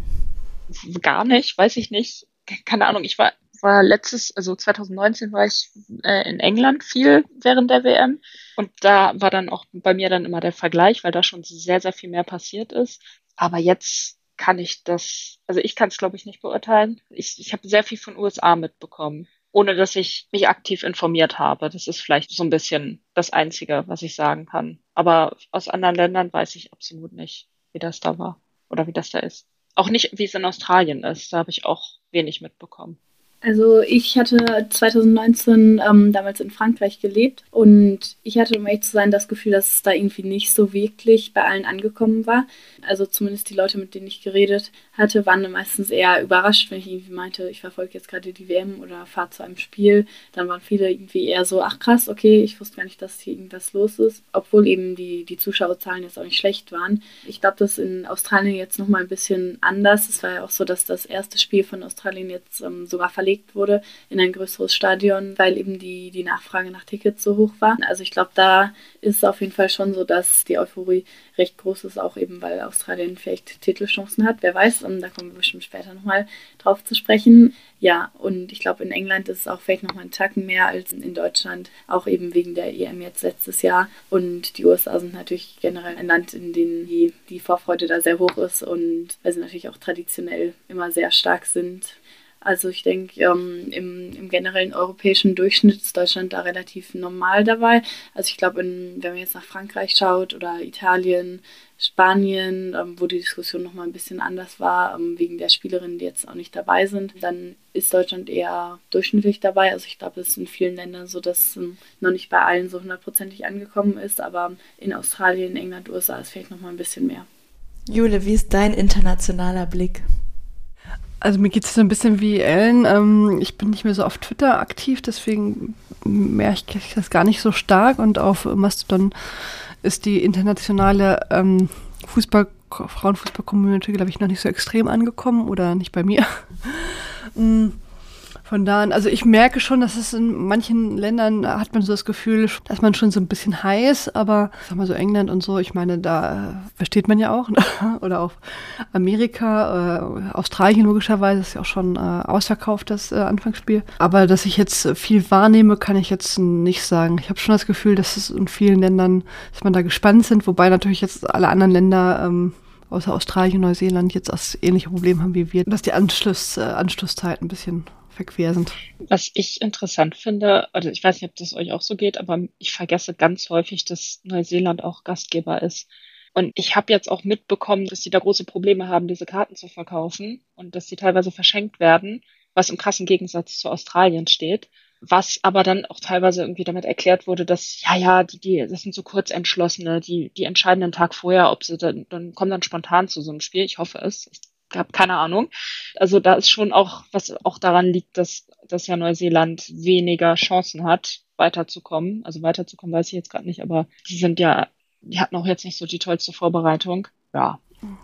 Gar nicht, weiß ich nicht. Keine Ahnung, ich war, war letztes, also 2019 war ich äh, in England viel während der WM und da war dann auch bei mir dann immer der Vergleich, weil da schon sehr, sehr viel mehr passiert ist. Aber jetzt kann ich das, also ich kann es glaube ich nicht beurteilen. Ich, ich habe sehr viel von USA mitbekommen, ohne dass ich mich aktiv informiert habe. Das ist vielleicht so ein bisschen das Einzige, was ich sagen kann. Aber aus anderen Ländern weiß ich absolut nicht, wie das da war oder wie das da ist. Auch nicht, wie es in Australien ist. Da habe ich auch wenig mitbekommen. Also ich hatte 2019 ähm, damals in Frankreich gelebt und ich hatte, um ehrlich zu sein, das Gefühl, dass es da irgendwie nicht so wirklich bei allen angekommen war. Also zumindest die Leute, mit denen ich geredet hatte, waren meistens eher überrascht, wenn ich irgendwie meinte, ich verfolge jetzt gerade die WM oder fahre zu einem Spiel. Dann waren viele irgendwie eher so, ach krass, okay, ich wusste gar nicht, dass hier irgendwas los ist. Obwohl eben die, die Zuschauerzahlen jetzt auch nicht schlecht waren. Ich glaube, das ist in Australien jetzt nochmal ein bisschen anders. Es war ja auch so, dass das erste Spiel von Australien jetzt ähm, sogar verlegt verlegt wurde in ein größeres Stadion, weil eben die, die Nachfrage nach Tickets so hoch war. Also ich glaube, da ist es auf jeden Fall schon so, dass die Euphorie recht groß ist, auch eben weil Australien vielleicht Titelchancen hat. Wer weiß, und da kommen wir bestimmt später nochmal drauf zu sprechen. Ja, und ich glaube, in England ist es auch vielleicht nochmal einen Tacken mehr als in Deutschland, auch eben wegen der EM jetzt letztes Jahr. Und die USA sind natürlich generell ein Land, in dem die, die Vorfreude da sehr hoch ist und weil sie natürlich auch traditionell immer sehr stark sind. Also ich denke, ähm, im, im, generellen europäischen Durchschnitt ist Deutschland da relativ normal dabei. Also ich glaube, wenn man jetzt nach Frankreich schaut oder Italien, Spanien, ähm, wo die Diskussion nochmal ein bisschen anders war, ähm, wegen der Spielerinnen, die jetzt auch nicht dabei sind, dann ist Deutschland eher durchschnittlich dabei. Also ich glaube, es ist in vielen Ländern so, dass es ähm, noch nicht bei allen so hundertprozentig angekommen ist, aber in Australien, England, USA ist vielleicht nochmal ein bisschen mehr. Jule, wie ist dein internationaler Blick? Also mir geht es so ein bisschen wie Ellen. Ähm, ich bin nicht mehr so auf Twitter aktiv, deswegen merke ich das gar nicht so stark. Und auf Mastodon ist die internationale ähm, Fußball, Frauenfußball-Community, glaube ich, noch nicht so extrem angekommen oder nicht bei mir. (laughs) Von da an, also ich merke schon, dass es in manchen Ländern hat man so das Gefühl, dass man schon so ein bisschen heiß, aber sag mal so England und so, ich meine, da versteht man ja auch, ne? (laughs) oder auch Amerika, äh, Australien logischerweise ist ja auch schon äh, ausverkauft, das äh, Anfangsspiel. Aber dass ich jetzt viel wahrnehme, kann ich jetzt nicht sagen. Ich habe schon das Gefühl, dass es in vielen Ländern, dass man da gespannt sind, wobei natürlich jetzt alle anderen Länder ähm, außer Australien und Neuseeland jetzt das ähnliche Problem haben wie wir, dass die Anschluss, äh, Anschlusszeit ein bisschen verquer sind. Was ich interessant finde, also ich weiß nicht, ob das euch auch so geht, aber ich vergesse ganz häufig, dass Neuseeland auch Gastgeber ist. Und ich habe jetzt auch mitbekommen, dass sie da große Probleme haben, diese Karten zu verkaufen und dass sie teilweise verschenkt werden, was im krassen Gegensatz zu Australien steht. Was aber dann auch teilweise irgendwie damit erklärt wurde, dass, ja, ja, die, die, das sind so Kurzentschlossene, die, die entscheiden den Tag vorher, ob sie dann, dann kommen dann spontan zu so einem Spiel. Ich hoffe es. Ich habe keine Ahnung. Also da ist schon auch, was auch daran liegt, dass, dass ja Neuseeland weniger Chancen hat, weiterzukommen. Also weiterzukommen weiß ich jetzt gerade nicht, aber die sind ja, die hatten auch jetzt nicht so die tollste Vorbereitung. Ja.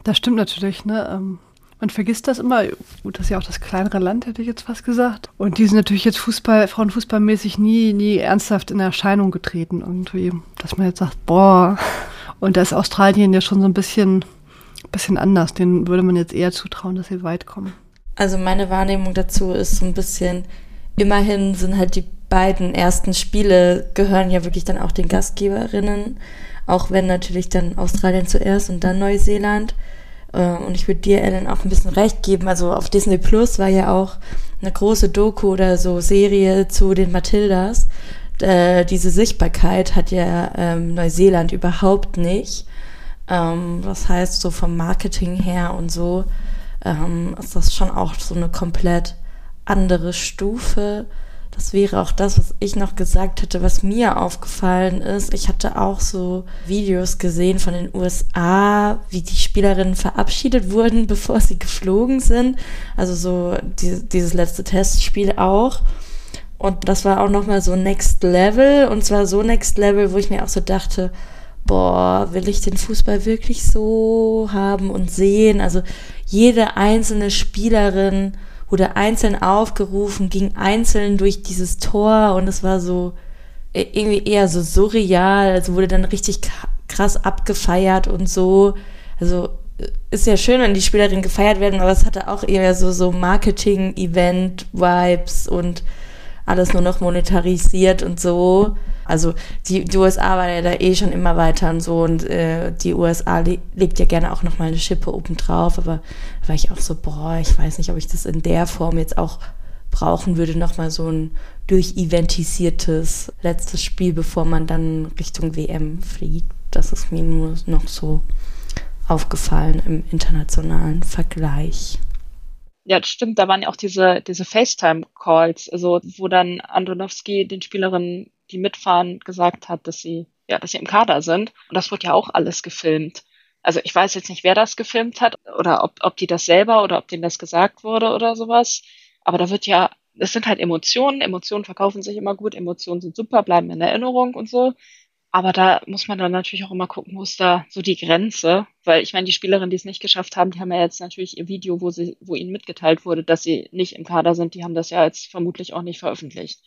Das stimmt natürlich, ne? Ähm man vergisst das immer. Gut, das ist ja auch das kleinere Land, hätte ich jetzt fast gesagt. Und die sind natürlich jetzt Fußball, Frauenfußballmäßig nie, nie ernsthaft in Erscheinung getreten irgendwie. Dass man jetzt sagt, boah. Und da ist Australien ja schon so ein bisschen bisschen anders. Den würde man jetzt eher zutrauen, dass sie weit kommen. Also meine Wahrnehmung dazu ist so ein bisschen, immerhin sind halt die beiden ersten Spiele gehören ja wirklich dann auch den Gastgeberinnen, auch wenn natürlich dann Australien zuerst und dann Neuseeland. Äh, und ich würde dir, Ellen, auch ein bisschen recht geben. Also auf Disney Plus war ja auch eine große Doku oder so Serie zu den Matildas. Äh, diese Sichtbarkeit hat ja ähm, Neuseeland überhaupt nicht. Ähm, das heißt, so vom Marketing her und so ähm, ist das schon auch so eine komplett andere Stufe. Das wäre auch das, was ich noch gesagt hätte, was mir aufgefallen ist. Ich hatte auch so Videos gesehen von den USA, wie die Spielerinnen verabschiedet wurden, (laughs) bevor sie geflogen sind. Also so die, dieses letzte Testspiel auch. Und das war auch nochmal so Next Level. Und zwar so Next Level, wo ich mir auch so dachte, boah, will ich den Fußball wirklich so haben und sehen? Also jede einzelne Spielerin wurde einzeln aufgerufen, ging einzeln durch dieses Tor und es war so e, irgendwie eher so surreal, also wurde dann richtig krass abgefeiert und so. Also ist ja schön, wenn die Spielerinnen gefeiert werden, aber es hatte auch eher so, so Marketing-Event-Vibes und alles nur noch monetarisiert und so. Also die, die USA war ja da eh schon immer weiter und so und äh, die USA le legt ja gerne auch nochmal eine Schippe oben drauf, aber da war ich auch so, boah, ich weiß nicht, ob ich das in der Form jetzt auch brauchen würde, nochmal so ein durcheventisiertes letztes Spiel, bevor man dann Richtung WM fliegt. Das ist mir nur noch so aufgefallen im internationalen Vergleich. Ja, stimmt. Da waren ja auch diese, diese FaceTime-Calls, also wo dann Andronowski den Spielerinnen, die mitfahren, gesagt hat, dass sie, ja, dass sie im Kader sind. Und das wurde ja auch alles gefilmt. Also ich weiß jetzt nicht, wer das gefilmt hat oder ob, ob die das selber oder ob denen das gesagt wurde oder sowas. Aber da wird ja, es sind halt Emotionen. Emotionen verkaufen sich immer gut. Emotionen sind super, bleiben in Erinnerung und so. Aber da muss man dann natürlich auch immer gucken, wo ist da so die Grenze. Weil ich meine, die Spielerinnen, die es nicht geschafft haben, die haben ja jetzt natürlich ihr Video, wo sie, wo ihnen mitgeteilt wurde, dass sie nicht im Kader sind, die haben das ja jetzt vermutlich auch nicht veröffentlicht.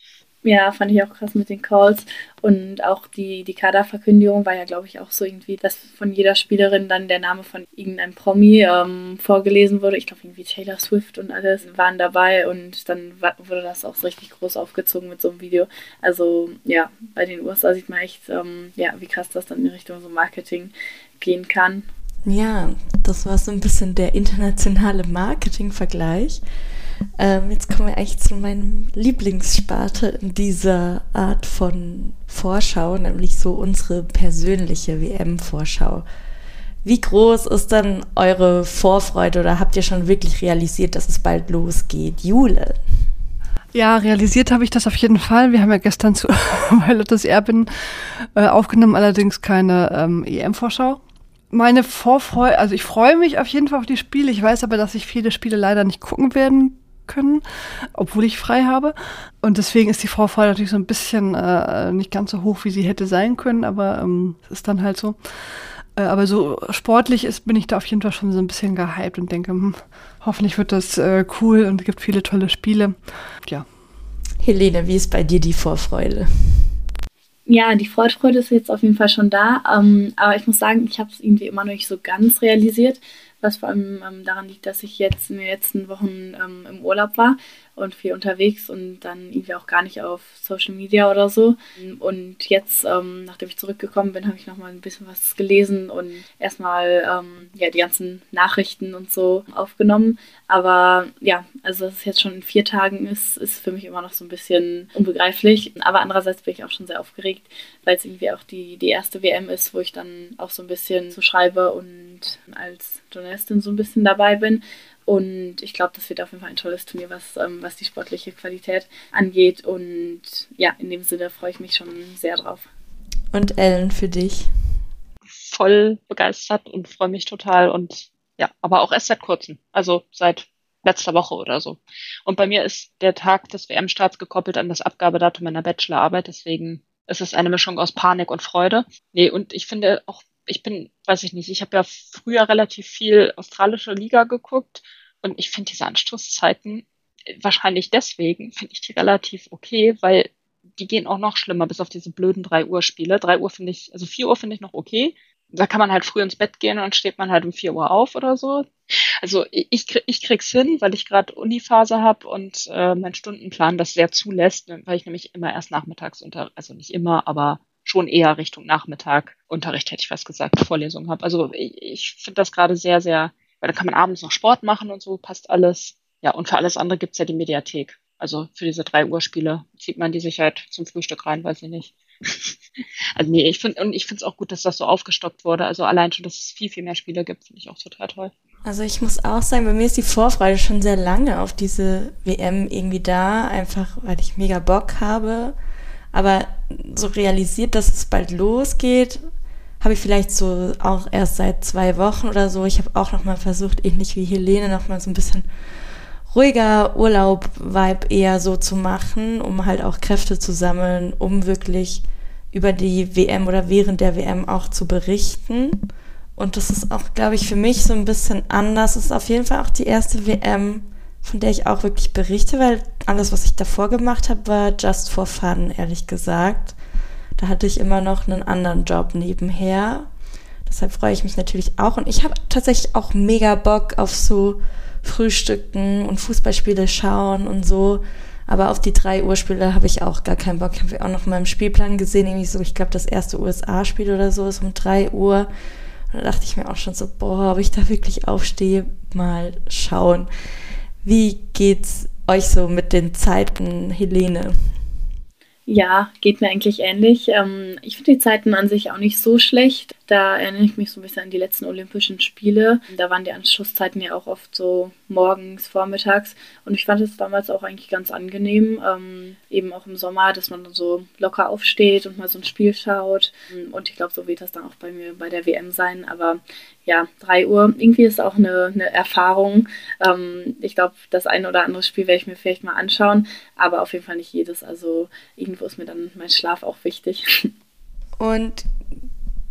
Ja, fand ich auch krass mit den Calls. Und auch die, die Kaderverkündigung war ja, glaube ich, auch so irgendwie, dass von jeder Spielerin dann der Name von irgendeinem Promi ähm, vorgelesen wurde. Ich glaube, irgendwie Taylor Swift und alles waren dabei und dann wurde das auch so richtig groß aufgezogen mit so einem Video. Also ja, bei den USA sieht man echt, ähm, ja, wie krass das dann in Richtung so Marketing gehen kann. Ja, das war so ein bisschen der internationale Marketing-Vergleich. Ähm, jetzt kommen wir eigentlich zu meinem Lieblingssparte in dieser Art von Vorschau, nämlich so unsere persönliche WM-Vorschau. Wie groß ist dann eure Vorfreude oder habt ihr schon wirklich realisiert, dass es bald losgeht? Jule. Ja, realisiert habe ich das auf jeden Fall. Wir haben ja gestern zu (laughs) bei Lottes Erbin äh, aufgenommen, allerdings keine ähm, EM-Vorschau. Meine Vorfreude, also ich freue mich auf jeden Fall auf die Spiele. Ich weiß aber, dass ich viele Spiele leider nicht gucken werden können, obwohl ich frei habe. Und deswegen ist die Vorfreude natürlich so ein bisschen äh, nicht ganz so hoch, wie sie hätte sein können, aber ähm, es ist dann halt so. Äh, aber so sportlich ist, bin ich da auf jeden Fall schon so ein bisschen gehypt und denke, hm, hoffentlich wird das äh, cool und es gibt viele tolle Spiele. Ja. Helene, wie ist bei dir die Vorfreude? Ja, die Vorfreude ist jetzt auf jeden Fall schon da. Ähm, aber ich muss sagen, ich habe es irgendwie immer noch nicht so ganz realisiert, was vor allem ähm, daran liegt, dass ich jetzt in den letzten Wochen ähm, im Urlaub war und viel unterwegs und dann irgendwie auch gar nicht auf Social Media oder so. Und jetzt, ähm, nachdem ich zurückgekommen bin, habe ich nochmal ein bisschen was gelesen und erstmal ähm, ja, die ganzen Nachrichten und so aufgenommen. Aber ja, also dass es jetzt schon in vier Tagen ist, ist für mich immer noch so ein bisschen unbegreiflich. Aber andererseits bin ich auch schon sehr aufgeregt, weil es irgendwie auch die, die erste WM ist, wo ich dann auch so ein bisschen zu schreibe und als Journalistin so ein bisschen dabei bin. Und ich glaube, das wird auf jeden Fall ein tolles Turnier, was, ähm, was die sportliche Qualität angeht. Und ja, in dem Sinne freue ich mich schon sehr drauf. Und Ellen, für dich? Voll begeistert und freue mich total. Und ja, aber auch erst seit kurzem. Also seit letzter Woche oder so. Und bei mir ist der Tag des WM-Starts gekoppelt an das Abgabedatum meiner Bachelorarbeit. Deswegen ist es eine Mischung aus Panik und Freude. Nee, und ich finde auch ich bin, weiß ich nicht, ich habe ja früher relativ viel australische Liga geguckt und ich finde diese Anstoßzeiten äh, wahrscheinlich deswegen, finde ich die relativ okay, weil die gehen auch noch schlimmer, bis auf diese blöden 3 Uhr Spiele. 3 Uhr finde ich, also 4 Uhr finde ich noch okay. Da kann man halt früh ins Bett gehen und steht man halt um 4 Uhr auf oder so. Also ich, ich krieg's hin, weil ich gerade Uniphase habe und äh, mein Stundenplan das sehr zulässt, weil ich nämlich immer erst nachmittags unter, also nicht immer, aber schon eher Richtung Nachmittag Unterricht, hätte ich fast gesagt, Vorlesungen habe. Also ich, ich finde das gerade sehr, sehr, weil da kann man abends noch Sport machen und so, passt alles. Ja, und für alles andere gibt's ja die Mediathek. Also für diese drei Uhr Spiele zieht man die sich halt zum Frühstück rein, weiß ich nicht. (laughs) also nee, ich finde und ich finde es auch gut, dass das so aufgestockt wurde. Also allein schon, dass es viel, viel mehr Spiele gibt, finde ich auch total toll. Also ich muss auch sagen, bei mir ist die Vorfreude schon sehr lange auf diese WM irgendwie da, einfach weil ich mega Bock habe. Aber so realisiert, dass es bald losgeht, habe ich vielleicht so auch erst seit zwei Wochen oder so. Ich habe auch noch mal versucht, ähnlich wie Helene, noch mal so ein bisschen ruhiger Urlaub-Vibe eher so zu machen, um halt auch Kräfte zu sammeln, um wirklich über die WM oder während der WM auch zu berichten. Und das ist auch, glaube ich, für mich so ein bisschen anders. Es ist auf jeden Fall auch die erste WM, von der ich auch wirklich berichte, weil alles, was ich davor gemacht habe, war just for fun, ehrlich gesagt. Da hatte ich immer noch einen anderen Job nebenher. Deshalb freue ich mich natürlich auch. Und ich habe tatsächlich auch mega Bock auf so Frühstücken und Fußballspiele schauen und so. Aber auf die drei Uhr Spiele habe ich auch gar keinen Bock. Ich habe auch noch mal im Spielplan gesehen, irgendwie so, ich glaube, das erste USA-Spiel oder so ist um drei Uhr. Und da dachte ich mir auch schon so, boah, ob ich da wirklich aufstehe, mal schauen. Wie geht's euch so mit den Zeiten, Helene? Ja, geht mir eigentlich ähnlich. Ähm, ich finde die Zeiten an sich auch nicht so schlecht. Da erinnere ich mich so ein bisschen an die letzten Olympischen Spiele. Da waren die Anschlusszeiten ja auch oft so morgens, vormittags. Und ich fand es damals auch eigentlich ganz angenehm, ähm, eben auch im Sommer, dass man so locker aufsteht und mal so ein Spiel schaut. Und ich glaube, so wird das dann auch bei mir bei der WM sein. Aber ja, 3 Uhr, irgendwie ist auch eine, eine Erfahrung. Ähm, ich glaube, das eine oder andere Spiel werde ich mir vielleicht mal anschauen, aber auf jeden Fall nicht jedes. Also irgendwo ist mir dann mein Schlaf auch wichtig. (laughs) Und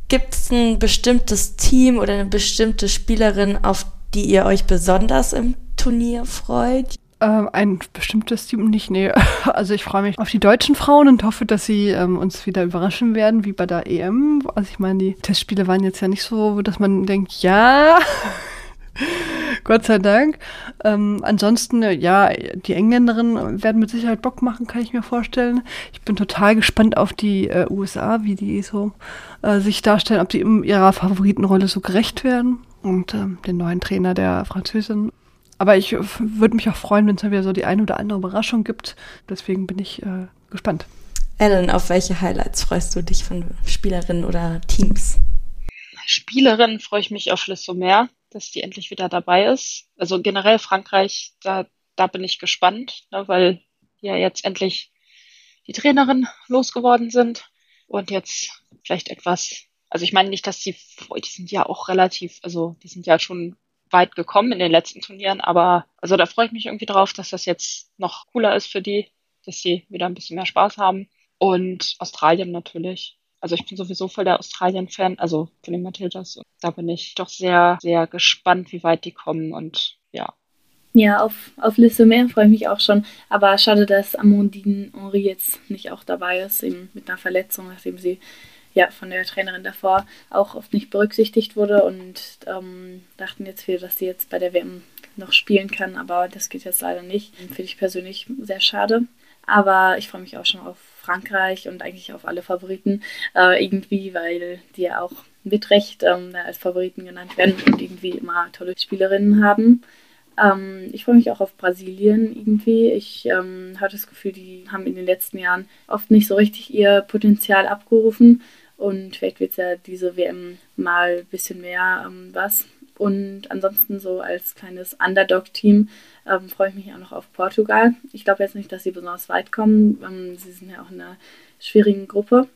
Gibt es ein bestimmtes Team oder eine bestimmte Spielerin, auf die ihr euch besonders im Turnier freut? Ähm, ein bestimmtes Team nicht, nee. (laughs) Also ich freue mich auf die deutschen Frauen und hoffe, dass sie ähm, uns wieder überraschen werden, wie bei der EM. Also ich meine, die Testspiele waren jetzt ja nicht so, dass man denkt, ja, (laughs) Gott sei Dank. Ähm, ansonsten, äh, ja, die Engländerinnen werden mit Sicherheit Bock machen, kann ich mir vorstellen. Ich bin total gespannt auf die äh, USA, wie die so äh, sich darstellen, ob die in ihrer Favoritenrolle so gerecht werden. Und ähm, den neuen Trainer der Französin. Aber ich äh, würde mich auch freuen, wenn es mal wieder so die eine oder andere Überraschung gibt. Deswegen bin ich äh, gespannt. Ellen, auf welche Highlights freust du dich von Spielerinnen oder Teams? Spielerinnen freue ich mich auf Le Sommer dass die endlich wieder dabei ist. Also generell Frankreich, da, da bin ich gespannt, ne, weil ja jetzt endlich die Trainerin losgeworden sind und jetzt vielleicht etwas Also ich meine nicht, dass sie, die sind ja auch relativ, also die sind ja schon weit gekommen in den letzten Turnieren, aber also da freue ich mich irgendwie drauf, dass das jetzt noch cooler ist für die, dass sie wieder ein bisschen mehr Spaß haben. Und Australien natürlich. Also ich bin sowieso voll der Australien-Fan, also von den Matildas. Da bin ich doch sehr, sehr gespannt, wie weit die kommen und ja. Ja, auf, auf Liste mehr freue ich mich auch schon. Aber schade, dass Amandine Henri jetzt nicht auch dabei ist, eben mit einer Verletzung, nachdem sie ja von der Trainerin davor auch oft nicht berücksichtigt wurde und ähm, dachten jetzt viele, dass sie jetzt bei der WM noch spielen kann, aber das geht jetzt leider nicht. Finde ich persönlich sehr schade. Aber ich freue mich auch schon auf Frankreich und eigentlich auf alle Favoriten äh, irgendwie, weil die ja auch mit Recht ähm, als Favoriten genannt werden und irgendwie immer tolle Spielerinnen haben. Ähm, ich freue mich auch auf Brasilien irgendwie. Ich ähm, habe das Gefühl, die haben in den letzten Jahren oft nicht so richtig ihr Potenzial abgerufen und vielleicht wird es ja diese WM mal ein bisschen mehr ähm, was. Und ansonsten so als kleines Underdog-Team ähm, freue ich mich auch noch auf Portugal. Ich glaube jetzt nicht, dass sie besonders weit kommen. Ähm, sie sind ja auch in einer schwierigen Gruppe.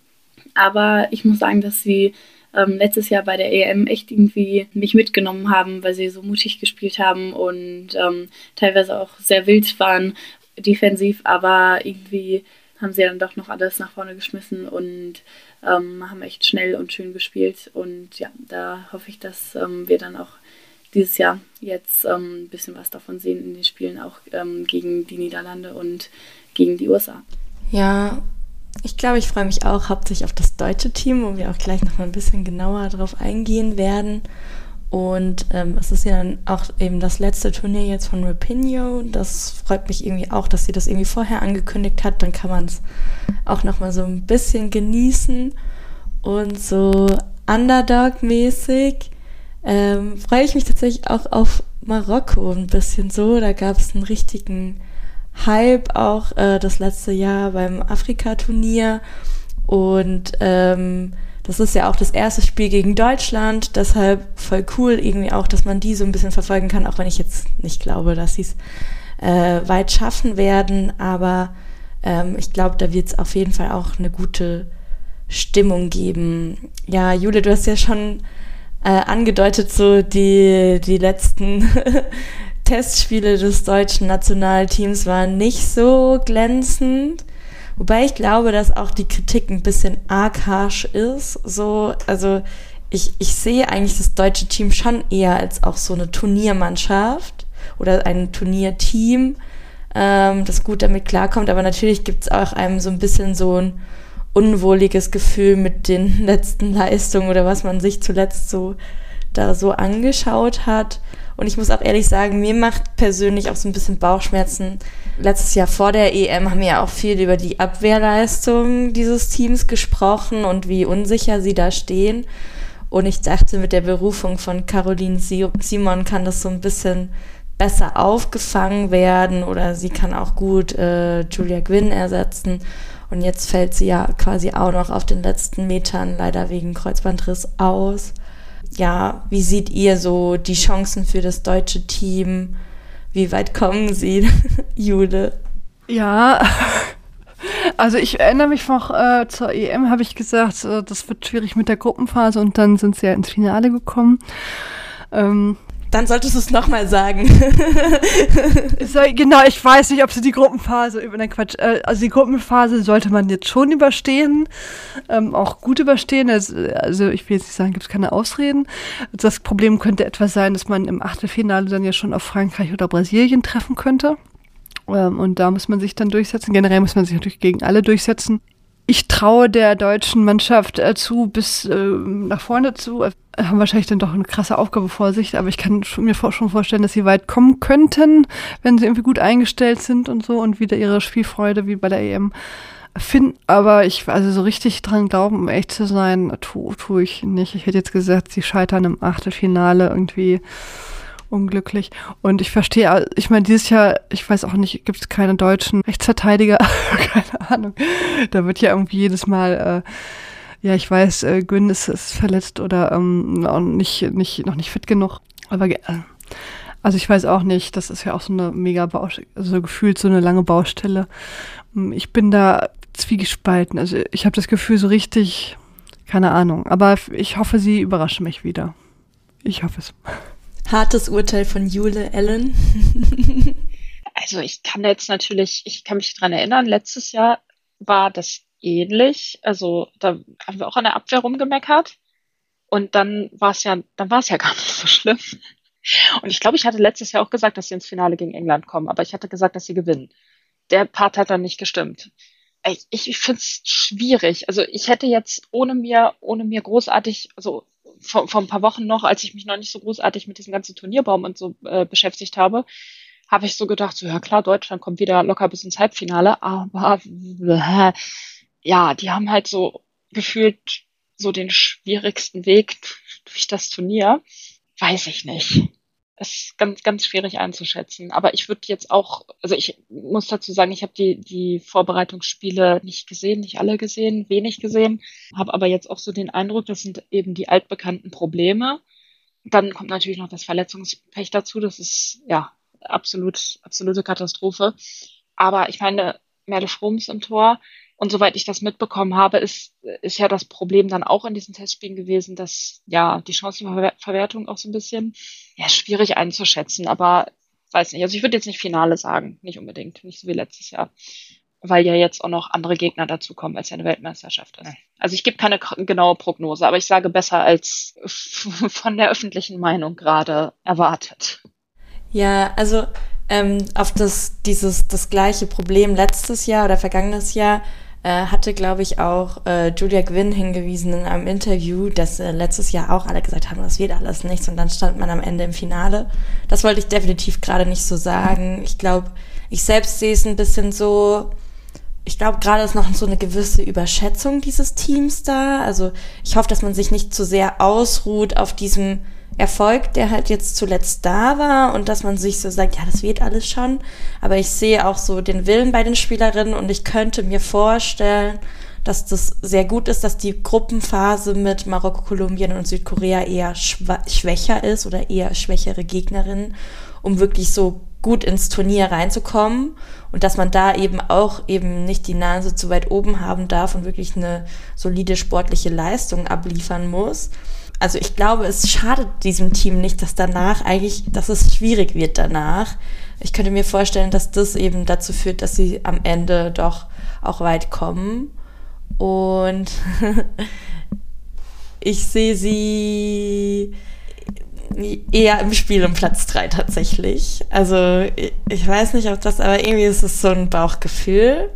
Aber ich muss sagen, dass sie ähm, letztes Jahr bei der EM echt irgendwie mich mitgenommen haben, weil sie so mutig gespielt haben und ähm, teilweise auch sehr wild waren defensiv, aber irgendwie haben sie dann doch noch alles nach vorne geschmissen und ähm, haben echt schnell und schön gespielt. Und ja, da hoffe ich, dass ähm, wir dann auch dieses Jahr jetzt ähm, ein bisschen was davon sehen in den Spielen, auch ähm, gegen die Niederlande und gegen die USA. Ja, ich glaube, ich freue mich auch hauptsächlich auf das deutsche Team, wo wir auch gleich noch mal ein bisschen genauer drauf eingehen werden. Und ähm, es ist ja dann auch eben das letzte Turnier jetzt von Rapinho. Das freut mich irgendwie auch, dass sie das irgendwie vorher angekündigt hat. Dann kann man es auch noch mal so ein bisschen genießen. Und so Underdog-mäßig ähm, freue ich mich tatsächlich auch auf Marokko ein bisschen so. Da gab es einen richtigen Hype auch äh, das letzte Jahr beim Afrika-Turnier. Und ähm, das ist ja auch das erste Spiel gegen Deutschland, deshalb voll cool irgendwie auch, dass man die so ein bisschen verfolgen kann, auch wenn ich jetzt nicht glaube, dass sie es äh, weit schaffen werden. Aber ähm, ich glaube, da wird es auf jeden Fall auch eine gute Stimmung geben. Ja, Jule, du hast ja schon äh, angedeutet, so die, die letzten (laughs) Testspiele des deutschen Nationalteams waren nicht so glänzend. Wobei ich glaube, dass auch die Kritik ein bisschen arg harsch ist. So, also ich, ich sehe eigentlich das deutsche Team schon eher als auch so eine Turniermannschaft oder ein Turnierteam, ähm, das gut damit klarkommt. Aber natürlich gibt es auch einem so ein bisschen so ein unwohliges Gefühl mit den (laughs) letzten Leistungen oder was man sich zuletzt so da so angeschaut hat. Und ich muss auch ehrlich sagen, mir macht persönlich auch so ein bisschen Bauchschmerzen. Letztes Jahr vor der EM haben wir ja auch viel über die Abwehrleistung dieses Teams gesprochen und wie unsicher sie da stehen. Und ich dachte, mit der Berufung von Caroline Simon kann das so ein bisschen besser aufgefangen werden oder sie kann auch gut äh, Julia Gwynn ersetzen. Und jetzt fällt sie ja quasi auch noch auf den letzten Metern leider wegen Kreuzbandriss aus ja, wie seht ihr so die Chancen für das deutsche Team? Wie weit kommen sie, (laughs) Jule? Ja, (laughs) also ich erinnere mich noch, äh, zur EM habe ich gesagt, äh, das wird schwierig mit der Gruppenphase und dann sind sie ja ins Finale gekommen. Ähm, dann solltest du es nochmal sagen. (laughs) genau, ich weiß nicht, ob sie die Gruppenphase über den Quatsch. Äh, also die Gruppenphase sollte man jetzt schon überstehen, ähm, auch gut überstehen. Also, ich will jetzt nicht sagen, gibt es keine Ausreden. Das Problem könnte etwas sein, dass man im Achtelfinale dann ja schon auf Frankreich oder Brasilien treffen könnte. Ähm, und da muss man sich dann durchsetzen. Generell muss man sich natürlich gegen alle durchsetzen ich traue der deutschen Mannschaft äh, zu, bis äh, nach vorne zu. Äh, haben wahrscheinlich dann doch eine krasse Aufgabe vor sich, aber ich kann mir schon vorstellen, dass sie weit kommen könnten, wenn sie irgendwie gut eingestellt sind und so und wieder ihre Spielfreude wie bei der EM finden. Aber ich, also so richtig dran glauben, um echt zu sein, tue tu ich nicht. Ich hätte jetzt gesagt, sie scheitern im Achtelfinale irgendwie unglücklich. Und ich verstehe, ich meine, dieses Jahr, ich weiß auch nicht, gibt es keine deutschen Rechtsverteidiger, (laughs) keine Ahnung. Da wird ja irgendwie jedes Mal, äh, ja, ich weiß, äh, Gün ist, ist verletzt oder ähm, nicht, nicht, noch nicht fit genug. Aber äh, also ich weiß auch nicht, das ist ja auch so eine mega Baustelle, also gefühlt so eine lange Baustelle. Ich bin da zwiegespalten. Also ich habe das Gefühl, so richtig keine Ahnung. Aber ich hoffe, sie überraschen mich wieder. Ich hoffe es. (laughs) Hartes Urteil von Jule Ellen. (laughs) also ich kann jetzt natürlich, ich kann mich dran erinnern, letztes Jahr war das ähnlich. Also da haben wir auch an der Abwehr rumgemeckert. Und dann war es ja, dann war es ja gar nicht so schlimm. Und ich glaube, ich hatte letztes Jahr auch gesagt, dass sie ins Finale gegen England kommen, aber ich hatte gesagt, dass sie gewinnen. Der Part hat dann nicht gestimmt. Ich, ich finde es schwierig. Also ich hätte jetzt ohne mir, ohne mir großartig, also vor, vor ein paar Wochen noch, als ich mich noch nicht so großartig mit diesem ganzen Turnierbaum und so äh, beschäftigt habe, habe ich so gedacht, so ja klar, Deutschland kommt wieder locker bis ins Halbfinale, aber äh, ja, die haben halt so gefühlt so den schwierigsten Weg durch das Turnier. Weiß ich nicht. Das ist ganz, ganz schwierig einzuschätzen. Aber ich würde jetzt auch, also ich muss dazu sagen, ich habe die, die Vorbereitungsspiele nicht gesehen, nicht alle gesehen, wenig gesehen, habe aber jetzt auch so den Eindruck, das sind eben die altbekannten Probleme. Dann kommt natürlich noch das Verletzungspech dazu. Das ist ja absolut, absolute Katastrophe. Aber ich meine, Merle Froms im Tor, und soweit ich das mitbekommen habe, ist, ist ja das Problem dann auch in diesen Testspielen gewesen, dass ja die Chancenverwertung auch so ein bisschen ja, schwierig einzuschätzen, aber weiß nicht. Also ich würde jetzt nicht Finale sagen, nicht unbedingt, nicht so wie letztes Jahr, weil ja jetzt auch noch andere Gegner dazukommen, als ja eine Weltmeisterschaft ist. Also ich gebe keine genaue Prognose, aber ich sage besser als (laughs) von der öffentlichen Meinung gerade erwartet. Ja, also ähm, auf das dieses das gleiche Problem letztes Jahr oder vergangenes Jahr äh, hatte, glaube ich, auch äh, Julia Gwynn hingewiesen in einem Interview, dass äh, letztes Jahr auch alle gesagt haben, das wird alles nichts und dann stand man am Ende im Finale. Das wollte ich definitiv gerade nicht so sagen. Ich glaube, ich selbst sehe es ein bisschen so, ich glaube, gerade ist noch so eine gewisse Überschätzung dieses Teams da. Also ich hoffe, dass man sich nicht zu sehr ausruht auf diesem Erfolg, der halt jetzt zuletzt da war und dass man sich so sagt, ja, das wird alles schon. Aber ich sehe auch so den Willen bei den Spielerinnen und ich könnte mir vorstellen, dass das sehr gut ist, dass die Gruppenphase mit Marokko, Kolumbien und Südkorea eher schwächer ist oder eher schwächere Gegnerinnen, um wirklich so gut ins Turnier reinzukommen und dass man da eben auch eben nicht die Nase zu weit oben haben darf und wirklich eine solide sportliche Leistung abliefern muss also ich glaube, es schadet diesem Team nicht, dass danach eigentlich, dass es schwierig wird danach. Ich könnte mir vorstellen, dass das eben dazu führt, dass sie am Ende doch auch weit kommen. Und (laughs) ich sehe sie eher im Spiel um Platz 3 tatsächlich. Also ich weiß nicht, ob das, aber irgendwie ist es so ein Bauchgefühl.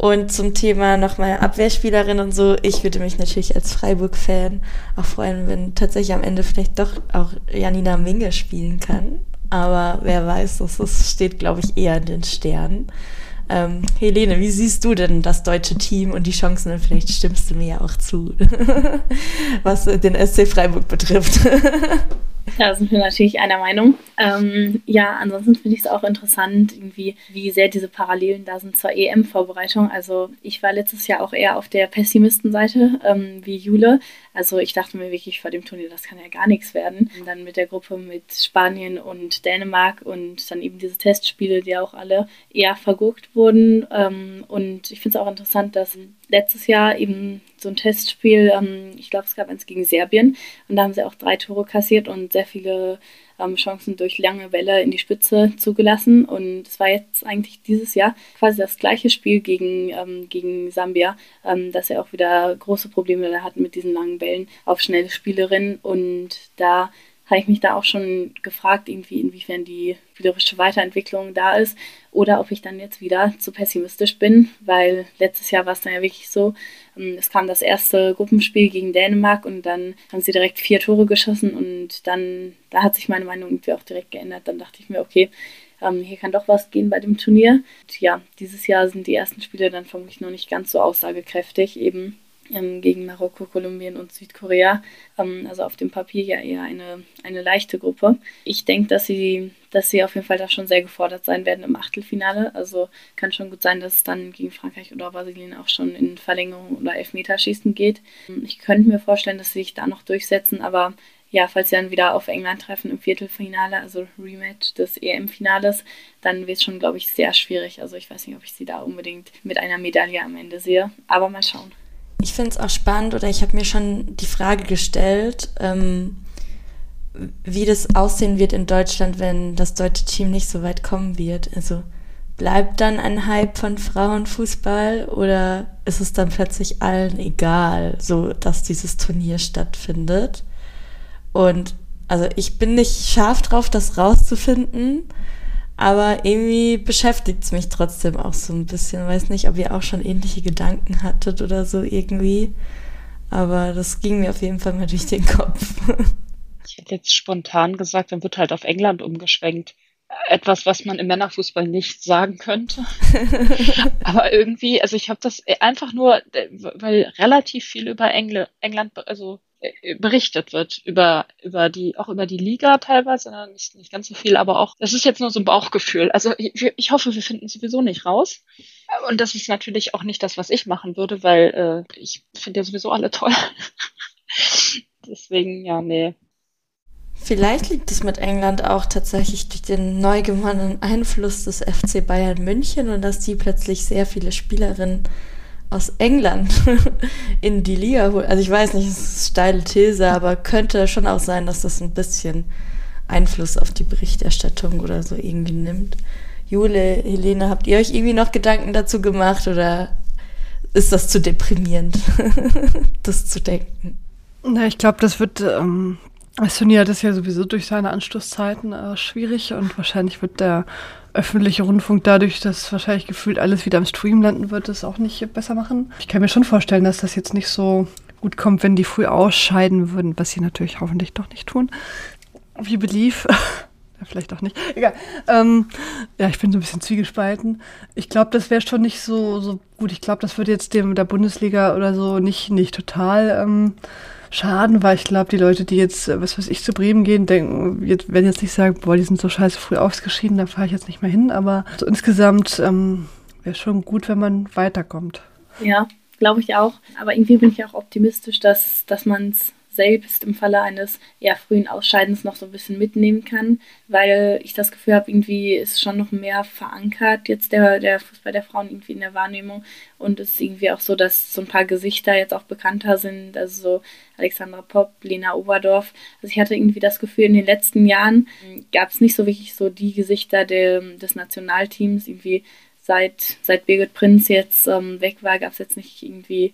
Und zum Thema nochmal Abwehrspielerin und so, ich würde mich natürlich als Freiburg-Fan auch freuen, wenn tatsächlich am Ende vielleicht doch auch Janina Minge spielen kann. Aber wer weiß, das, steht, glaube ich, eher in den Sternen. Ähm, Helene, wie siehst du denn das deutsche Team und die Chancen? Und vielleicht stimmst du mir ja auch zu, (laughs) was den SC Freiburg betrifft. (laughs) Da sind wir natürlich einer Meinung. Ähm, ja, ansonsten finde ich es auch interessant, irgendwie, wie sehr diese Parallelen da sind zur EM-Vorbereitung. Also ich war letztes Jahr auch eher auf der Pessimistenseite ähm, wie Jule. Also ich dachte mir wirklich vor dem Turnier, das kann ja gar nichts werden. Und dann mit der Gruppe mit Spanien und Dänemark und dann eben diese Testspiele, die auch alle eher verguckt wurden. Ähm, und ich finde es auch interessant, dass letztes Jahr eben so ein Testspiel, ähm, ich glaube, es gab eins gegen Serbien und da haben sie auch drei Tore kassiert und sehr viele ähm, Chancen durch lange Welle in die Spitze zugelassen. Und es war jetzt eigentlich dieses Jahr quasi das gleiche Spiel gegen, ähm, gegen Sambia, ähm, dass er auch wieder große Probleme da hat mit diesen langen Bällen auf schnelle Spielerinnen. Und da habe ich mich da auch schon gefragt, irgendwie inwiefern die spielerische Weiterentwicklung da ist oder ob ich dann jetzt wieder zu pessimistisch bin, weil letztes Jahr war es dann ja wirklich so, ähm, es kam das erste Gruppenspiel gegen Dänemark und dann haben sie direkt vier Tore geschossen und dann, da hat sich meine Meinung irgendwie auch direkt geändert. Dann dachte ich mir, okay, ähm, hier kann doch was gehen bei dem Turnier. Und ja, dieses Jahr sind die ersten Spiele dann vermutlich noch nicht ganz so aussagekräftig, eben gegen Marokko, Kolumbien und Südkorea. Ähm, also auf dem Papier ja eher eine, eine leichte Gruppe. Ich denke, dass sie, dass sie auf jeden Fall da schon sehr gefordert sein werden im Achtelfinale. Also kann schon gut sein, dass es dann gegen Frankreich oder Brasilien auch schon in Verlängerung oder Elfmeterschießen geht. Ich könnte mir vorstellen, dass sie sich da noch durchsetzen, aber ja, falls sie dann wieder auf England treffen im Viertelfinale, also Rematch des EM-Finales, dann wird es schon, glaube ich, sehr schwierig. Also ich weiß nicht, ob ich sie da unbedingt mit einer Medaille am Ende sehe, aber mal schauen. Ich finde es auch spannend oder ich habe mir schon die Frage gestellt, ähm, wie das aussehen wird in Deutschland, wenn das deutsche Team nicht so weit kommen wird. Also bleibt dann ein Hype von Frauenfußball oder ist es dann plötzlich allen egal, so dass dieses Turnier stattfindet? Und also ich bin nicht scharf drauf, das rauszufinden, aber irgendwie beschäftigt es mich trotzdem auch so ein bisschen. Weiß nicht, ob ihr auch schon ähnliche Gedanken hattet oder so irgendwie. Aber das ging mir auf jeden Fall mal durch den Kopf. (laughs) Ich hätte jetzt spontan gesagt, dann wird halt auf England umgeschwenkt. Etwas, was man im Männerfußball nicht sagen könnte. (laughs) Aber irgendwie, also ich habe das einfach nur, weil relativ viel über Engl England, also berichtet wird über über die auch über die Liga teilweise ne, nicht nicht ganz so viel aber auch das ist jetzt nur so ein Bauchgefühl. Also ich, ich hoffe wir finden sowieso nicht raus. Und das ist natürlich auch nicht das was ich machen würde weil äh, ich finde ja sowieso alle toll. (laughs) Deswegen ja nee. Vielleicht liegt es mit England auch tatsächlich durch den neu gewonnenen Einfluss des FC Bayern München und dass die plötzlich sehr viele Spielerinnen aus England (laughs) in die Liga holen. Also ich weiß nicht, es ist steile These, aber könnte schon auch sein, dass das ein bisschen Einfluss auf die Berichterstattung oder so irgendwie nimmt. Jule, Helene, habt ihr euch irgendwie noch Gedanken dazu gemacht oder ist das zu deprimierend, (laughs) das zu denken? Na, ich glaube, das wird ähm, das Turnier hat es ja sowieso durch seine Anstoßzeiten äh, schwierig und wahrscheinlich wird der öffentliche Rundfunk dadurch, dass wahrscheinlich gefühlt alles wieder am Stream landen wird, es auch nicht besser machen. Ich kann mir schon vorstellen, dass das jetzt nicht so gut kommt, wenn die früh ausscheiden würden, was sie natürlich hoffentlich doch nicht tun. Wie belief. (laughs) vielleicht auch nicht. Egal. Ähm, ja, ich bin so ein bisschen zwiegespalten. Ich glaube, das wäre schon nicht so, so gut. Ich glaube, das würde jetzt dem der Bundesliga oder so nicht, nicht total ähm, schaden, weil ich glaube, die Leute, die jetzt, äh, was weiß ich, zu Bremen gehen, denken, jetzt, werden jetzt nicht sagen, boah, die sind so scheiße früh ausgeschieden, da fahre ich jetzt nicht mehr hin. Aber so insgesamt ähm, wäre schon gut, wenn man weiterkommt. Ja, glaube ich auch. Aber irgendwie bin ich auch optimistisch, dass, dass man es selbst im Falle eines eher frühen Ausscheidens noch so ein bisschen mitnehmen kann, weil ich das Gefühl habe, irgendwie ist schon noch mehr verankert jetzt der, der Fußball der Frauen irgendwie in der Wahrnehmung und es ist irgendwie auch so, dass so ein paar Gesichter jetzt auch bekannter sind, also so Alexandra Popp, Lena Oberdorf. Also ich hatte irgendwie das Gefühl, in den letzten Jahren gab es nicht so wirklich so die Gesichter der, des Nationalteams, irgendwie seit, seit Birgit Prinz jetzt ähm, weg war, gab es jetzt nicht irgendwie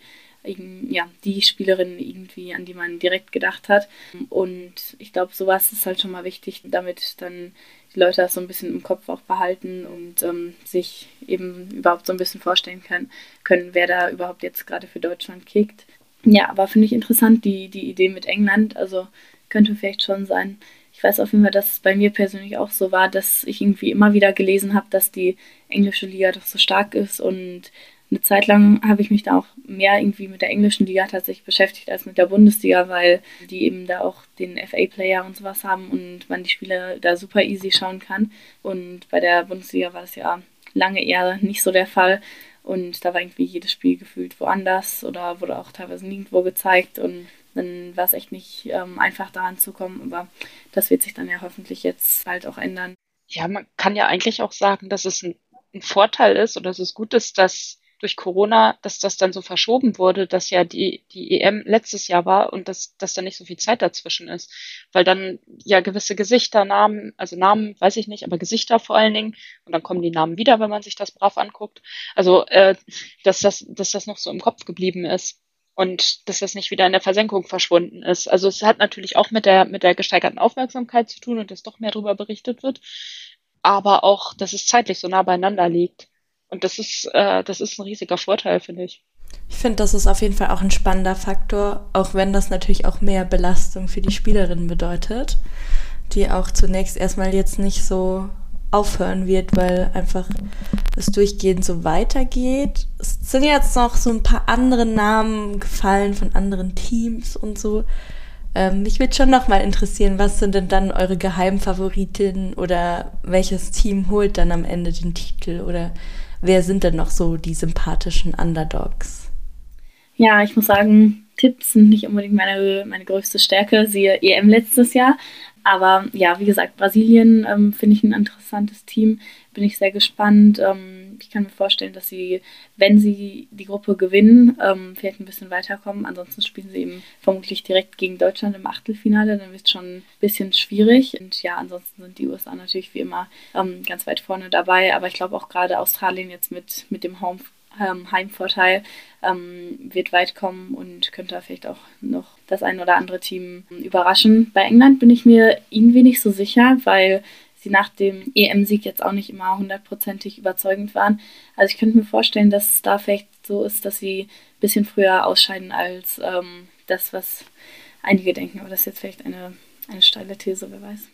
ja, die Spielerin irgendwie, an die man direkt gedacht hat. Und ich glaube, sowas ist halt schon mal wichtig, damit dann die Leute das so ein bisschen im Kopf auch behalten und ähm, sich eben überhaupt so ein bisschen vorstellen können, können, wer da überhaupt jetzt gerade für Deutschland kickt. Ja, aber finde ich interessant, die, die Idee mit England. Also könnte vielleicht schon sein. Ich weiß auf jeden Fall, dass es bei mir persönlich auch so war, dass ich irgendwie immer wieder gelesen habe, dass die englische Liga doch so stark ist und eine Zeit lang habe ich mich da auch mehr irgendwie mit der englischen Liga tatsächlich beschäftigt als mit der Bundesliga, weil die eben da auch den FA-Player und sowas haben und man die Spiele da super easy schauen kann. Und bei der Bundesliga war das ja lange eher nicht so der Fall. Und da war irgendwie jedes Spiel gefühlt woanders oder wurde auch teilweise nirgendwo gezeigt. Und dann war es echt nicht ähm, einfach daran zu kommen. Aber das wird sich dann ja hoffentlich jetzt bald auch ändern. Ja, man kann ja eigentlich auch sagen, dass es ein, ein Vorteil ist oder dass es gut ist, dass durch Corona, dass das dann so verschoben wurde, dass ja die, die EM letztes Jahr war und dass, dass da nicht so viel Zeit dazwischen ist. Weil dann ja gewisse Gesichter, Namen, also Namen weiß ich nicht, aber Gesichter vor allen Dingen, und dann kommen die Namen wieder, wenn man sich das brav anguckt. Also, äh, dass das, dass das noch so im Kopf geblieben ist und dass das nicht wieder in der Versenkung verschwunden ist. Also es hat natürlich auch mit der, mit der gesteigerten Aufmerksamkeit zu tun und dass doch mehr darüber berichtet wird, aber auch, dass es zeitlich so nah beieinander liegt. Und das ist, äh, das ist ein riesiger Vorteil, finde ich. Ich finde, das ist auf jeden Fall auch ein spannender Faktor, auch wenn das natürlich auch mehr Belastung für die Spielerinnen bedeutet, die auch zunächst erstmal jetzt nicht so aufhören wird, weil einfach es durchgehend so weitergeht. Es sind jetzt noch so ein paar andere Namen gefallen von anderen Teams und so. Ähm, mich würde schon noch mal interessieren, was sind denn dann eure Geheimfavoritinnen oder welches Team holt dann am Ende den Titel oder wer sind denn noch so die sympathischen Underdogs? Ja, ich muss sagen, Tipps sind nicht unbedingt meine, meine größte Stärke, siehe EM letztes Jahr. Aber ja, wie gesagt, Brasilien ähm, finde ich ein interessantes Team. Bin ich sehr gespannt. Ähm, ich kann mir vorstellen, dass sie, wenn sie die Gruppe gewinnen, ähm, vielleicht ein bisschen weiterkommen. Ansonsten spielen sie eben vermutlich direkt gegen Deutschland im Achtelfinale. Dann wird es schon ein bisschen schwierig. Und ja, ansonsten sind die USA natürlich wie immer ähm, ganz weit vorne dabei. Aber ich glaube auch gerade Australien jetzt mit, mit dem Home ähm, Heimvorteil ähm, wird weit kommen und könnte vielleicht auch noch das ein oder andere Team überraschen. Bei England bin ich mir irgendwie nicht so sicher, weil sie nach dem EM-Sieg jetzt auch nicht immer hundertprozentig überzeugend waren. Also ich könnte mir vorstellen, dass es da vielleicht so ist, dass sie ein bisschen früher ausscheiden als ähm, das, was einige denken. Aber das ist jetzt vielleicht eine, eine steile These, wer weiß.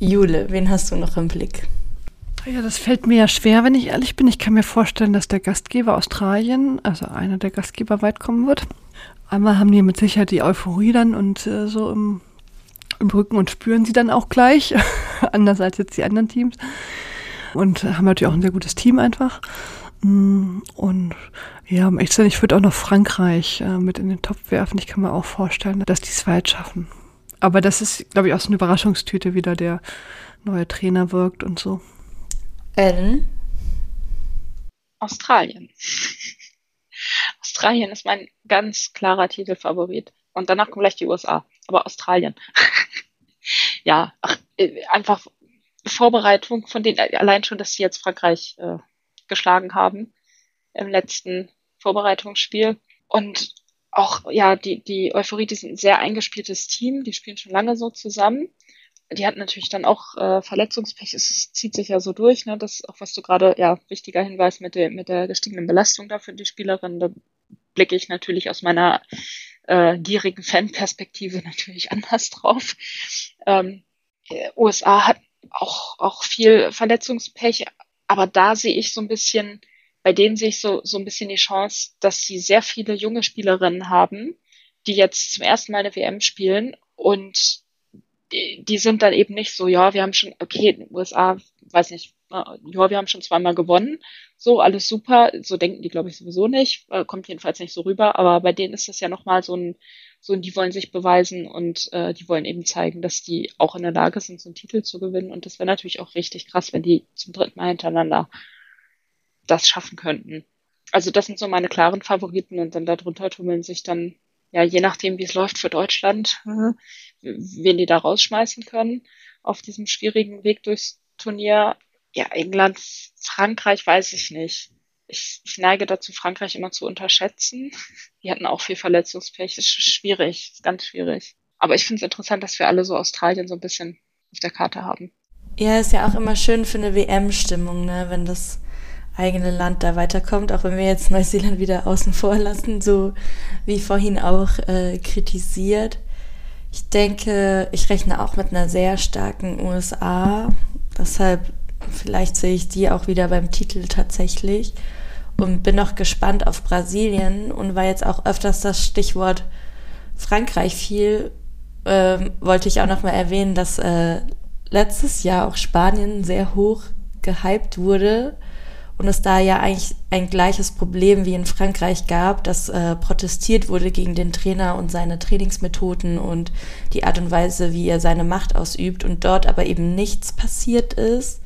Jule, wen hast du noch im Blick? Ja, das fällt mir ja schwer, wenn ich ehrlich bin. Ich kann mir vorstellen, dass der Gastgeber Australien, also einer der Gastgeber, weit kommen wird. Einmal haben die mit Sicherheit die Euphorie dann und äh, so im, im Rücken und spüren sie dann auch gleich, (laughs) anders als jetzt die anderen Teams. Und haben natürlich auch ein sehr gutes Team einfach. Mm, und ja, um echt zu sein, ich würde auch noch Frankreich äh, mit in den Topf werfen. Ich kann mir auch vorstellen, dass die es weit schaffen. Aber das ist, glaube ich, auch so eine Überraschungstüte, wie da der neue Trainer wirkt und so. Ellen? Australien. (laughs) Australien ist mein ganz klarer Titelfavorit. Und danach kommen gleich die USA. Aber Australien. (laughs) ja, ach, äh, einfach Vorbereitung von denen, allein schon, dass sie jetzt Frankreich äh, geschlagen haben im letzten Vorbereitungsspiel. Und auch, ja, die, die Euphorie, die sind ein sehr eingespieltes Team, die spielen schon lange so zusammen die hat natürlich dann auch äh, Verletzungspech. Es zieht sich ja so durch, ne? Das auch, was du gerade, ja, wichtiger Hinweis mit der, mit der gestiegenen Belastung da für die Spielerin. Da blicke ich natürlich aus meiner äh, gierigen Fanperspektive (laughs) natürlich anders drauf. Ähm, USA hat auch, auch viel Verletzungspech, aber da sehe ich so ein bisschen, bei denen sehe ich so, so ein bisschen die Chance, dass sie sehr viele junge Spielerinnen haben, die jetzt zum ersten Mal eine WM spielen und die, die sind dann eben nicht so, ja, wir haben schon, okay, USA, weiß nicht, ja, wir haben schon zweimal gewonnen, so, alles super, so denken die, glaube ich, sowieso nicht, äh, kommt jedenfalls nicht so rüber, aber bei denen ist das ja nochmal so ein, so ein, die wollen sich beweisen und äh, die wollen eben zeigen, dass die auch in der Lage sind, so einen Titel zu gewinnen und das wäre natürlich auch richtig krass, wenn die zum dritten Mal hintereinander das schaffen könnten. Also das sind so meine klaren Favoriten und dann darunter tummeln sich dann ja, je nachdem, wie es läuft für Deutschland, mhm. wen die da rausschmeißen können auf diesem schwierigen Weg durchs Turnier. Ja, England, Frankreich weiß ich nicht. Ich, neige dazu, Frankreich immer zu unterschätzen. Die hatten auch viel Verletzungspech. Das ist schwierig, ist ganz schwierig. Aber ich finde es interessant, dass wir alle so Australien so ein bisschen auf der Karte haben. Ja, ist ja auch immer schön für eine WM-Stimmung, ne, wenn das eigene Land da weiterkommt, auch wenn wir jetzt Neuseeland wieder außen vor lassen, so wie vorhin auch äh, kritisiert. Ich denke, ich rechne auch mit einer sehr starken USA. Deshalb vielleicht sehe ich die auch wieder beim Titel tatsächlich. Und bin noch gespannt auf Brasilien und weil jetzt auch öfters das Stichwort Frankreich fiel, äh, wollte ich auch noch mal erwähnen, dass äh, letztes Jahr auch Spanien sehr hoch gehypt wurde und es da ja eigentlich ein gleiches Problem wie in Frankreich gab, dass äh, protestiert wurde gegen den Trainer und seine Trainingsmethoden und die Art und Weise, wie er seine Macht ausübt und dort aber eben nichts passiert ist.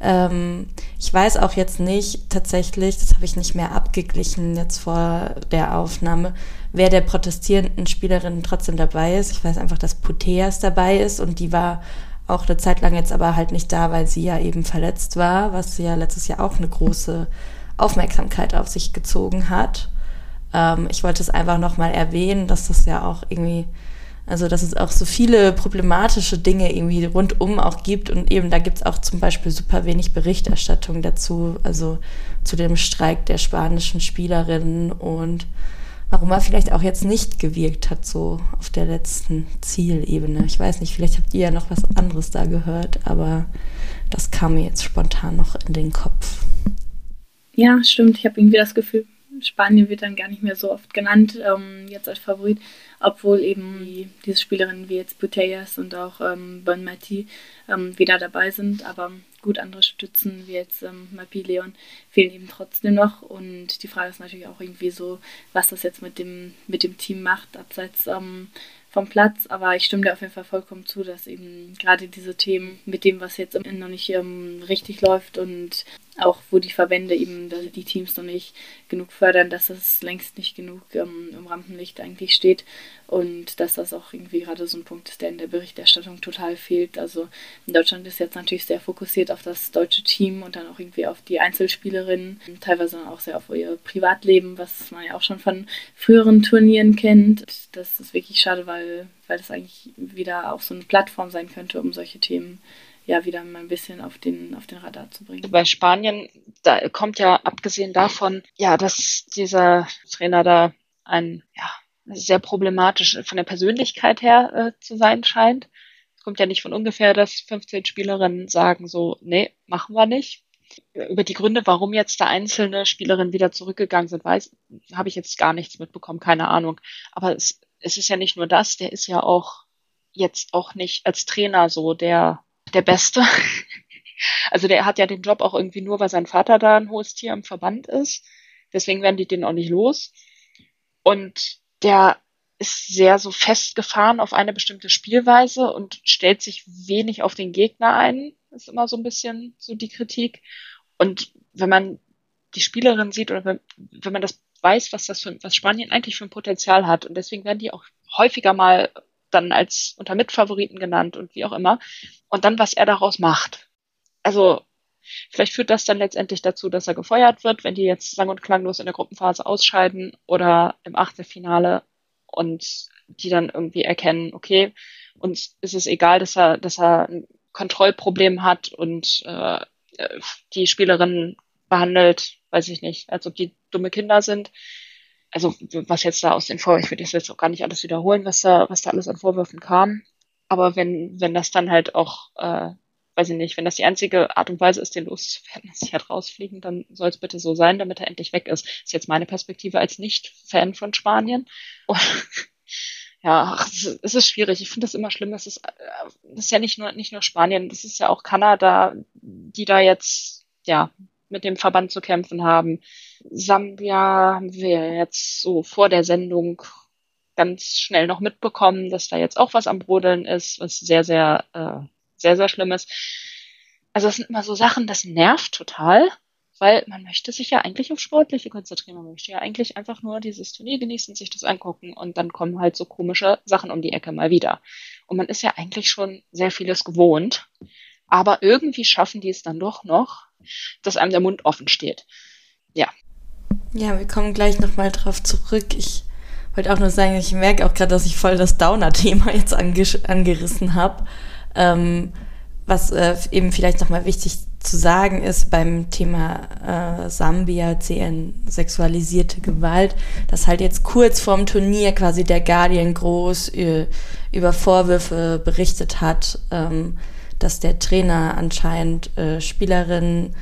Ähm, ich weiß auch jetzt nicht tatsächlich, das habe ich nicht mehr abgeglichen jetzt vor der Aufnahme, wer der protestierenden Spielerin trotzdem dabei ist. Ich weiß einfach, dass Puteas dabei ist und die war auch eine Zeit lang jetzt aber halt nicht da, weil sie ja eben verletzt war, was ja letztes Jahr auch eine große Aufmerksamkeit auf sich gezogen hat. Ähm, ich wollte es einfach nochmal erwähnen, dass das ja auch irgendwie, also dass es auch so viele problematische Dinge irgendwie rundum auch gibt und eben da gibt es auch zum Beispiel super wenig Berichterstattung dazu, also zu dem Streik der spanischen Spielerinnen und warum er vielleicht auch jetzt nicht gewirkt hat, so auf der letzten Zielebene. Ich weiß nicht, vielleicht habt ihr ja noch was anderes da gehört, aber das kam mir jetzt spontan noch in den Kopf. Ja, stimmt. Ich habe irgendwie das Gefühl, Spanien wird dann gar nicht mehr so oft genannt, ähm, jetzt als Favorit, obwohl eben die, diese Spielerinnen wie jetzt Putellas und auch ähm, Bon Mati ähm, wieder dabei sind. Aber gut, andere Stützen wie jetzt ähm, Mapi Leon fehlen eben trotzdem noch. Und die Frage ist natürlich auch irgendwie so, was das jetzt mit dem, mit dem Team macht, abseits ähm, vom Platz. Aber ich stimme dir auf jeden Fall vollkommen zu, dass eben gerade diese Themen mit dem, was jetzt noch nicht ähm, richtig läuft und auch wo die Verbände eben die Teams noch nicht genug fördern, dass es längst nicht genug ähm, im Rampenlicht eigentlich steht und dass das auch irgendwie gerade so ein Punkt ist, der in der Berichterstattung total fehlt. Also in Deutschland ist jetzt natürlich sehr fokussiert auf das deutsche Team und dann auch irgendwie auf die Einzelspielerinnen, teilweise auch sehr auf ihr Privatleben, was man ja auch schon von früheren Turnieren kennt. Das ist wirklich schade, weil, weil das eigentlich wieder auch so eine Plattform sein könnte, um solche Themen ja wieder mal ein bisschen auf den, auf den Radar zu bringen. Bei Spanien, da kommt ja abgesehen davon, ja, dass dieser Trainer da ein, ja, sehr problematisch von der Persönlichkeit her äh, zu sein scheint. Es kommt ja nicht von ungefähr, dass 15 Spielerinnen sagen so, nee, machen wir nicht. Über die Gründe, warum jetzt da einzelne Spielerinnen wieder zurückgegangen sind, weiß, habe ich jetzt gar nichts mitbekommen, keine Ahnung. Aber es, es ist ja nicht nur das, der ist ja auch jetzt auch nicht als Trainer so der der Beste. (laughs) Also der hat ja den Job auch irgendwie nur, weil sein Vater da ein hohes Tier im Verband ist. Deswegen werden die den auch nicht los. Und der ist sehr so festgefahren auf eine bestimmte Spielweise und stellt sich wenig auf den Gegner ein. Ist immer so ein bisschen so die Kritik. Und wenn man die Spielerin sieht oder wenn, wenn man das weiß, was das für, was Spanien eigentlich für ein Potenzial hat und deswegen werden die auch häufiger mal dann als unter Mitfavoriten genannt und wie auch immer. Und dann, was er daraus macht. Also, vielleicht führt das dann letztendlich dazu, dass er gefeuert wird, wenn die jetzt sang- und klanglos in der Gruppenphase ausscheiden oder im Achtelfinale und die dann irgendwie erkennen, okay, uns ist es egal, dass er, dass er ein Kontrollproblem hat und äh, die Spielerinnen behandelt, weiß ich nicht, als ob die dumme Kinder sind also was jetzt da aus den Vorwürfen, ich würde jetzt auch gar nicht alles wiederholen, was da, was da alles an Vorwürfen kam. Aber wenn, wenn das dann halt auch, äh, weiß ich nicht, wenn das die einzige Art und Weise ist, den loszuwerden, (laughs) dass sie halt rausfliegen, dann soll es bitte so sein, damit er endlich weg ist. Ist jetzt meine Perspektive als Nicht-Fan von Spanien. (laughs) Und ja, es ist schwierig. Ich finde das immer schlimm. Es ist, äh, das ist ja nicht nur, nicht nur Spanien, das ist ja auch Kanada, die da jetzt, ja, mit dem Verband zu kämpfen haben. Sambia haben wir jetzt so vor der Sendung ganz schnell noch mitbekommen, dass da jetzt auch was am Brodeln ist, was sehr, sehr, äh, sehr, sehr schlimm ist. Also das sind immer so Sachen, das nervt total, weil man möchte sich ja eigentlich auf Sportliche konzentrieren. Man möchte ja eigentlich einfach nur dieses Turnier genießen, sich das angucken und dann kommen halt so komische Sachen um die Ecke mal wieder. Und man ist ja eigentlich schon sehr vieles gewohnt. Aber irgendwie schaffen die es dann doch noch, dass einem der Mund offen steht. Ja. Ja, wir kommen gleich nochmal drauf zurück. Ich wollte auch nur sagen, ich merke auch gerade, dass ich voll das Downer-Thema (laughs) jetzt angerissen habe. Ähm, was äh, eben vielleicht nochmal wichtig zu sagen ist beim Thema äh, Sambia, CN, sexualisierte Gewalt, dass halt jetzt kurz vorm Turnier quasi der Guardian groß äh, über Vorwürfe berichtet hat, ähm, dass der Trainer anscheinend äh, Spielerinnen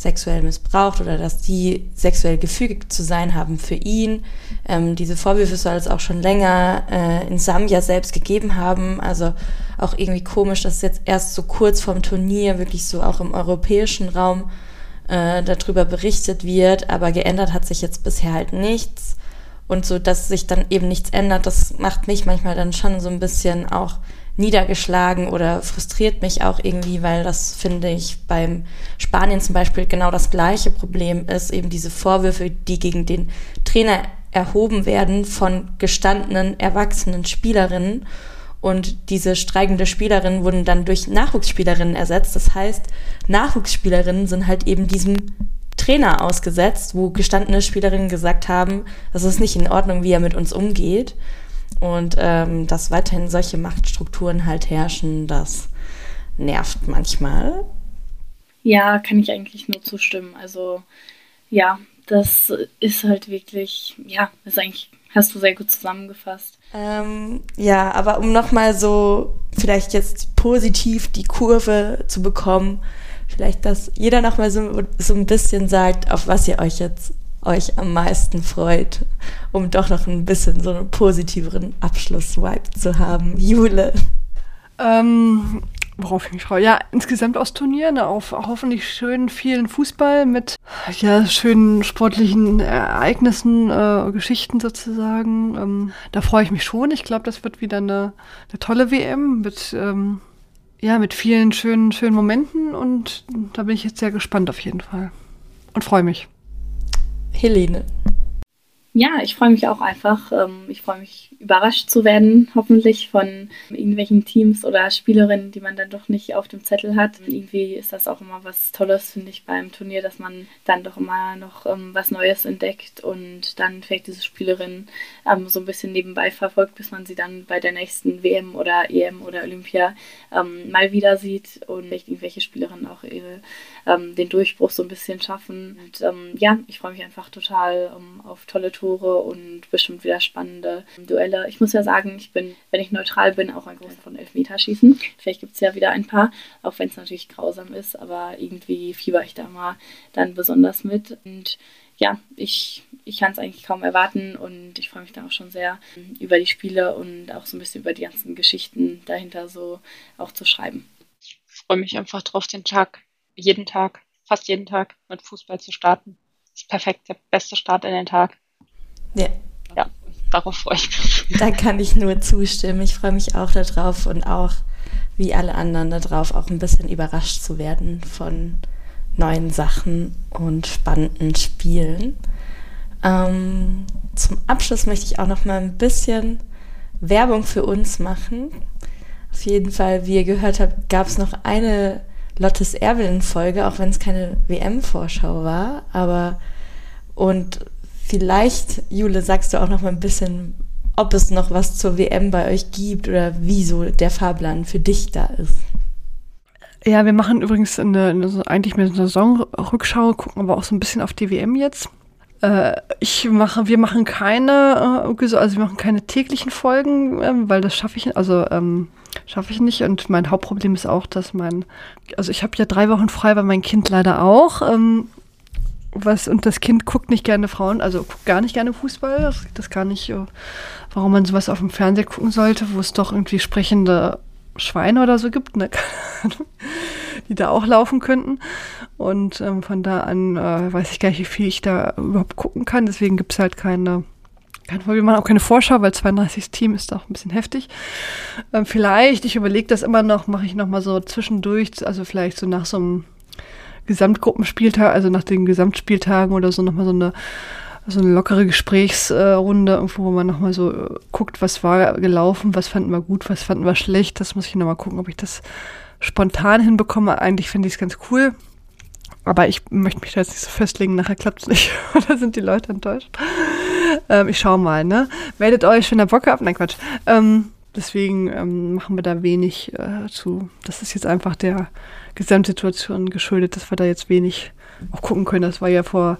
sexuell missbraucht oder dass die sexuell gefügig zu sein haben für ihn. Ähm, diese Vorwürfe soll es auch schon länger äh, in Sambia selbst gegeben haben. Also auch irgendwie komisch, dass jetzt erst so kurz vorm Turnier wirklich so auch im europäischen Raum äh, darüber berichtet wird. Aber geändert hat sich jetzt bisher halt nichts. Und so, dass sich dann eben nichts ändert, das macht mich manchmal dann schon so ein bisschen auch niedergeschlagen oder frustriert mich auch irgendwie, weil das finde ich beim Spanien zum Beispiel genau das gleiche Problem ist, eben diese Vorwürfe, die gegen den Trainer erhoben werden von gestandenen, erwachsenen Spielerinnen. Und diese streikende Spielerinnen wurden dann durch Nachwuchsspielerinnen ersetzt. Das heißt, Nachwuchsspielerinnen sind halt eben diesem Trainer ausgesetzt, wo gestandene Spielerinnen gesagt haben, das ist nicht in Ordnung, wie er mit uns umgeht. Und ähm, dass weiterhin solche Machtstrukturen halt herrschen, das nervt manchmal. Ja, kann ich eigentlich nur zustimmen. Also ja, das ist halt wirklich, ja, ist eigentlich, hast du sehr gut zusammengefasst. Ähm, ja, aber um nochmal so vielleicht jetzt positiv die Kurve zu bekommen, vielleicht, dass jeder nochmal so, so ein bisschen sagt, auf was ihr euch jetzt euch am meisten freut, um doch noch ein bisschen so einen positiveren Abschluss-Vibe zu haben. Jule. Ähm, Worauf ich mich freue. Ja, insgesamt aus Turnieren, auf hoffentlich schönen vielen Fußball mit ja, schönen sportlichen Ereignissen, äh, Geschichten sozusagen. Ähm, da freue ich mich schon. Ich glaube, das wird wieder eine, eine tolle WM mit, ähm, ja, mit vielen schönen, schönen Momenten und da bin ich jetzt sehr gespannt auf jeden Fall. Und freue mich. Helene. Ja, ich freue mich auch einfach. Ähm, ich freue mich überrascht zu werden, hoffentlich von irgendwelchen Teams oder Spielerinnen, die man dann doch nicht auf dem Zettel hat. Irgendwie ist das auch immer was Tolles, finde ich, beim Turnier, dass man dann doch immer noch ähm, was Neues entdeckt und dann vielleicht diese Spielerin ähm, so ein bisschen nebenbei verfolgt, bis man sie dann bei der nächsten WM oder EM oder Olympia mal wieder sieht und vielleicht irgendwelche Spielerinnen auch ihre, ähm, den Durchbruch so ein bisschen schaffen. Und ähm, ja, ich freue mich einfach total auf tolle Tore und bestimmt wieder spannende Duelle Fälle. Ich muss ja sagen, ich bin, wenn ich neutral bin, auch ein Großer von Elfmeterschießen. Vielleicht gibt es ja wieder ein paar, auch wenn es natürlich grausam ist, aber irgendwie fieber ich da mal dann besonders mit. Und ja, ich, ich kann es eigentlich kaum erwarten und ich freue mich dann auch schon sehr über die Spiele und auch so ein bisschen über die ganzen Geschichten dahinter so auch zu schreiben. Ich freue mich einfach drauf, den Tag, jeden Tag, fast jeden Tag mit Fußball zu starten. Das ist perfekt, der beste Start in den Tag. Ja. Ja, darauf freue ich mich. (laughs) Da kann ich nur zustimmen. Ich freue mich auch darauf und auch wie alle anderen darauf, auch ein bisschen überrascht zu werden von neuen Sachen und spannenden Spielen. Ähm, zum Abschluss möchte ich auch noch mal ein bisschen Werbung für uns machen. Auf jeden Fall, wie ihr gehört habt, gab es noch eine Lottes Erwin-Folge, auch wenn es keine WM-Vorschau war. Aber und Vielleicht, Jule, sagst du auch noch mal ein bisschen, ob es noch was zur WM bei euch gibt oder wieso der Fahrplan für dich da ist. Ja, wir machen übrigens eine, eine, eigentlich eine Saisonrückschau, gucken aber auch so ein bisschen auf die WM jetzt. Äh, ich mache, wir machen keine, äh, also wir machen keine täglichen Folgen, äh, weil das schaffe ich, also ähm, schaffe ich nicht. Und mein Hauptproblem ist auch, dass mein, also ich habe ja drei Wochen frei, weil mein Kind leider auch. Ähm, was, und das Kind guckt nicht gerne Frauen, also guckt gar nicht gerne Fußball. Das, das gar nicht, äh, warum man sowas auf dem Fernseher gucken sollte, wo es doch irgendwie sprechende Schweine oder so gibt, ne? (laughs) die da auch laufen könnten. Und ähm, von da an äh, weiß ich gar nicht, wie viel ich da überhaupt gucken kann. Deswegen gibt es halt keine, keine wir machen auch keine Vorschau, weil 32 Team ist auch ein bisschen heftig. Ähm, vielleicht, ich überlege das immer noch, mache ich noch mal so zwischendurch, also vielleicht so nach so einem Gesamtgruppenspieltag, also nach den Gesamtspieltagen oder so nochmal so eine so eine lockere Gesprächsrunde, irgendwo, wo man nochmal so äh, guckt, was war gelaufen, was fanden wir gut, was fanden wir schlecht. Das muss ich nochmal gucken, ob ich das spontan hinbekomme. Eigentlich finde ich es ganz cool. Aber ich möchte mich da jetzt nicht so festlegen, nachher klappt es nicht. (laughs) Oder sind die Leute enttäuscht? Ähm, ich schaue mal, ne? Meldet euch, wenn ihr Bock habt. Nein, Quatsch. Ähm, deswegen ähm, machen wir da wenig äh, zu. Das ist jetzt einfach der Gesamtsituation geschuldet, dass wir da jetzt wenig auch gucken können. Das war ja vor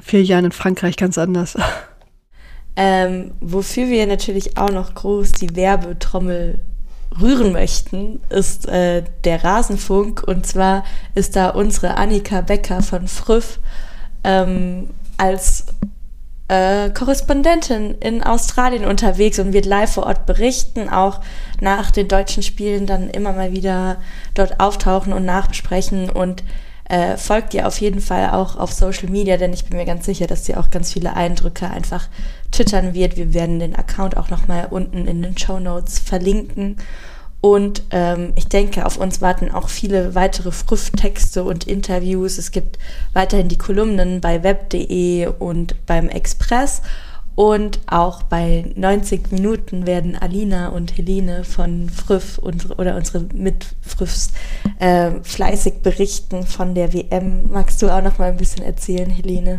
vier Jahren in Frankreich ganz anders. (laughs) Ähm, wofür wir natürlich auch noch groß die Werbetrommel rühren möchten, ist äh, der Rasenfunk. Und zwar ist da unsere Annika Becker von Früff ähm, als äh, Korrespondentin in Australien unterwegs und wird live vor Ort berichten, auch nach den deutschen Spielen dann immer mal wieder dort auftauchen und nachbesprechen und äh, folgt ihr auf jeden Fall auch auf Social Media, denn ich bin mir ganz sicher, dass sie auch ganz viele Eindrücke einfach twittern wird. Wir werden den Account auch nochmal unten in den Show Notes verlinken. Und ähm, ich denke, auf uns warten auch viele weitere Früff-Texte und Interviews. Es gibt weiterhin die Kolumnen bei web.de und beim Express. Und auch bei 90 Minuten werden Alina und Helene von Früff unsere, oder unsere Mitfrüffs äh, fleißig berichten von der WM. Magst du auch noch mal ein bisschen erzählen, Helene?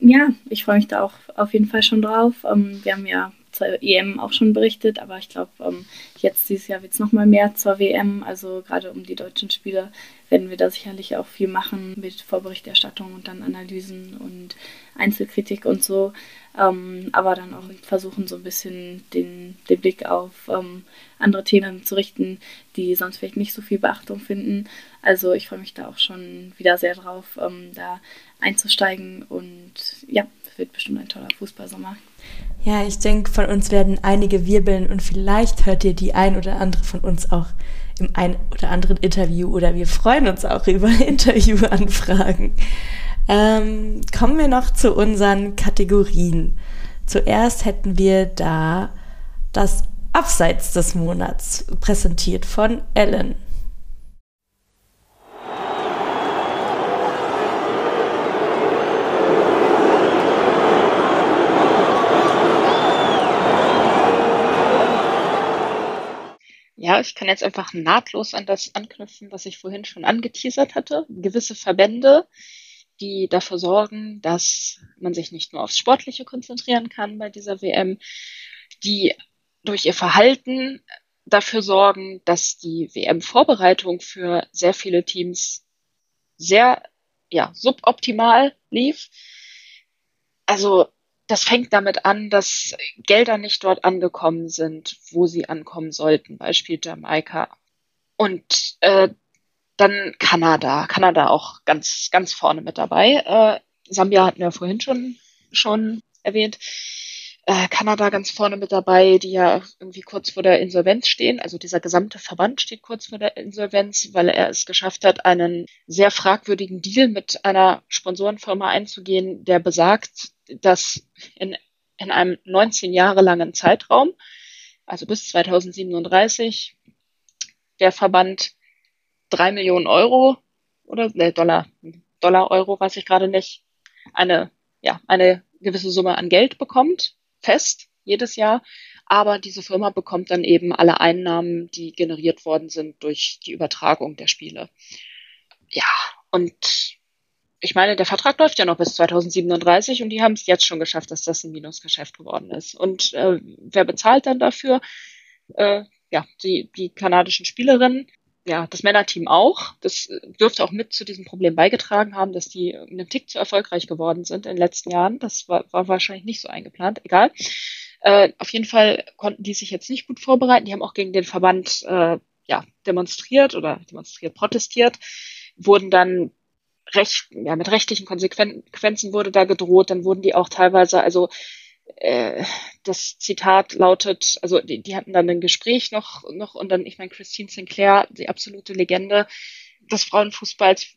Ja, ich freue mich da auch auf jeden Fall schon drauf. Ähm, wir haben ja zur EM auch schon berichtet, aber ich glaube, ähm, jetzt dieses Jahr wird es nochmal mehr zur WM. Also gerade um die deutschen Spiele werden wir da sicherlich auch viel machen mit Vorberichterstattung und dann Analysen und Einzelkritik und so. Ähm, aber dann auch versuchen, so ein bisschen den, den Blick auf ähm, andere Themen zu richten, die sonst vielleicht nicht so viel Beachtung finden. Also ich freue mich da auch schon wieder sehr drauf, ähm, da einzusteigen und ja, es wird bestimmt ein toller Fußballsommer. Ja, ich denke, von uns werden einige wirbeln und vielleicht hört ihr die ein oder andere von uns auch im ein oder anderen Interview oder wir freuen uns auch über (laughs) Interviewanfragen. Ähm, kommen wir noch zu unseren Kategorien. Zuerst hätten wir da das Abseits des Monats präsentiert von Ellen. Ja, ich kann jetzt einfach nahtlos an das anknüpfen, was ich vorhin schon angeteasert hatte. Gewisse Verbände, die dafür sorgen, dass man sich nicht nur aufs Sportliche konzentrieren kann bei dieser WM, die durch ihr Verhalten dafür sorgen, dass die WM-Vorbereitung für sehr viele Teams sehr ja, suboptimal lief. Also das fängt damit an, dass Gelder nicht dort angekommen sind, wo sie ankommen sollten, Beispiel Jamaika. Und äh, dann Kanada, Kanada auch ganz, ganz vorne mit dabei. Äh, Sambia hatten wir vorhin schon, schon erwähnt. Äh, Kanada ganz vorne mit dabei, die ja irgendwie kurz vor der Insolvenz stehen. Also dieser gesamte Verband steht kurz vor der Insolvenz, weil er es geschafft hat, einen sehr fragwürdigen Deal mit einer Sponsorenfirma einzugehen, der besagt, dass in, in einem 19 Jahre langen Zeitraum, also bis 2037, der Verband drei Millionen Euro oder ne, Dollar, Dollar, Euro, weiß ich gerade nicht, eine, ja, eine gewisse Summe an Geld bekommt, fest, jedes Jahr. Aber diese Firma bekommt dann eben alle Einnahmen, die generiert worden sind durch die Übertragung der Spiele. Ja, und ich meine, der Vertrag läuft ja noch bis 2037 und die haben es jetzt schon geschafft, dass das ein Minusgeschäft geworden ist. Und äh, wer bezahlt dann dafür? Äh, ja, die, die kanadischen Spielerinnen, ja, das Männerteam auch. Das dürfte auch mit zu diesem Problem beigetragen haben, dass die einen Tick zu erfolgreich geworden sind in den letzten Jahren. Das war, war wahrscheinlich nicht so eingeplant, egal. Äh, auf jeden Fall konnten die sich jetzt nicht gut vorbereiten. Die haben auch gegen den Verband äh, ja, demonstriert oder demonstriert, protestiert, wurden dann recht, ja, mit rechtlichen Konsequenzen wurde da gedroht, dann wurden die auch teilweise, also äh, das Zitat lautet, also die, die hatten dann ein Gespräch noch, noch und dann, ich meine, Christine Sinclair, die absolute Legende des Frauenfußballs,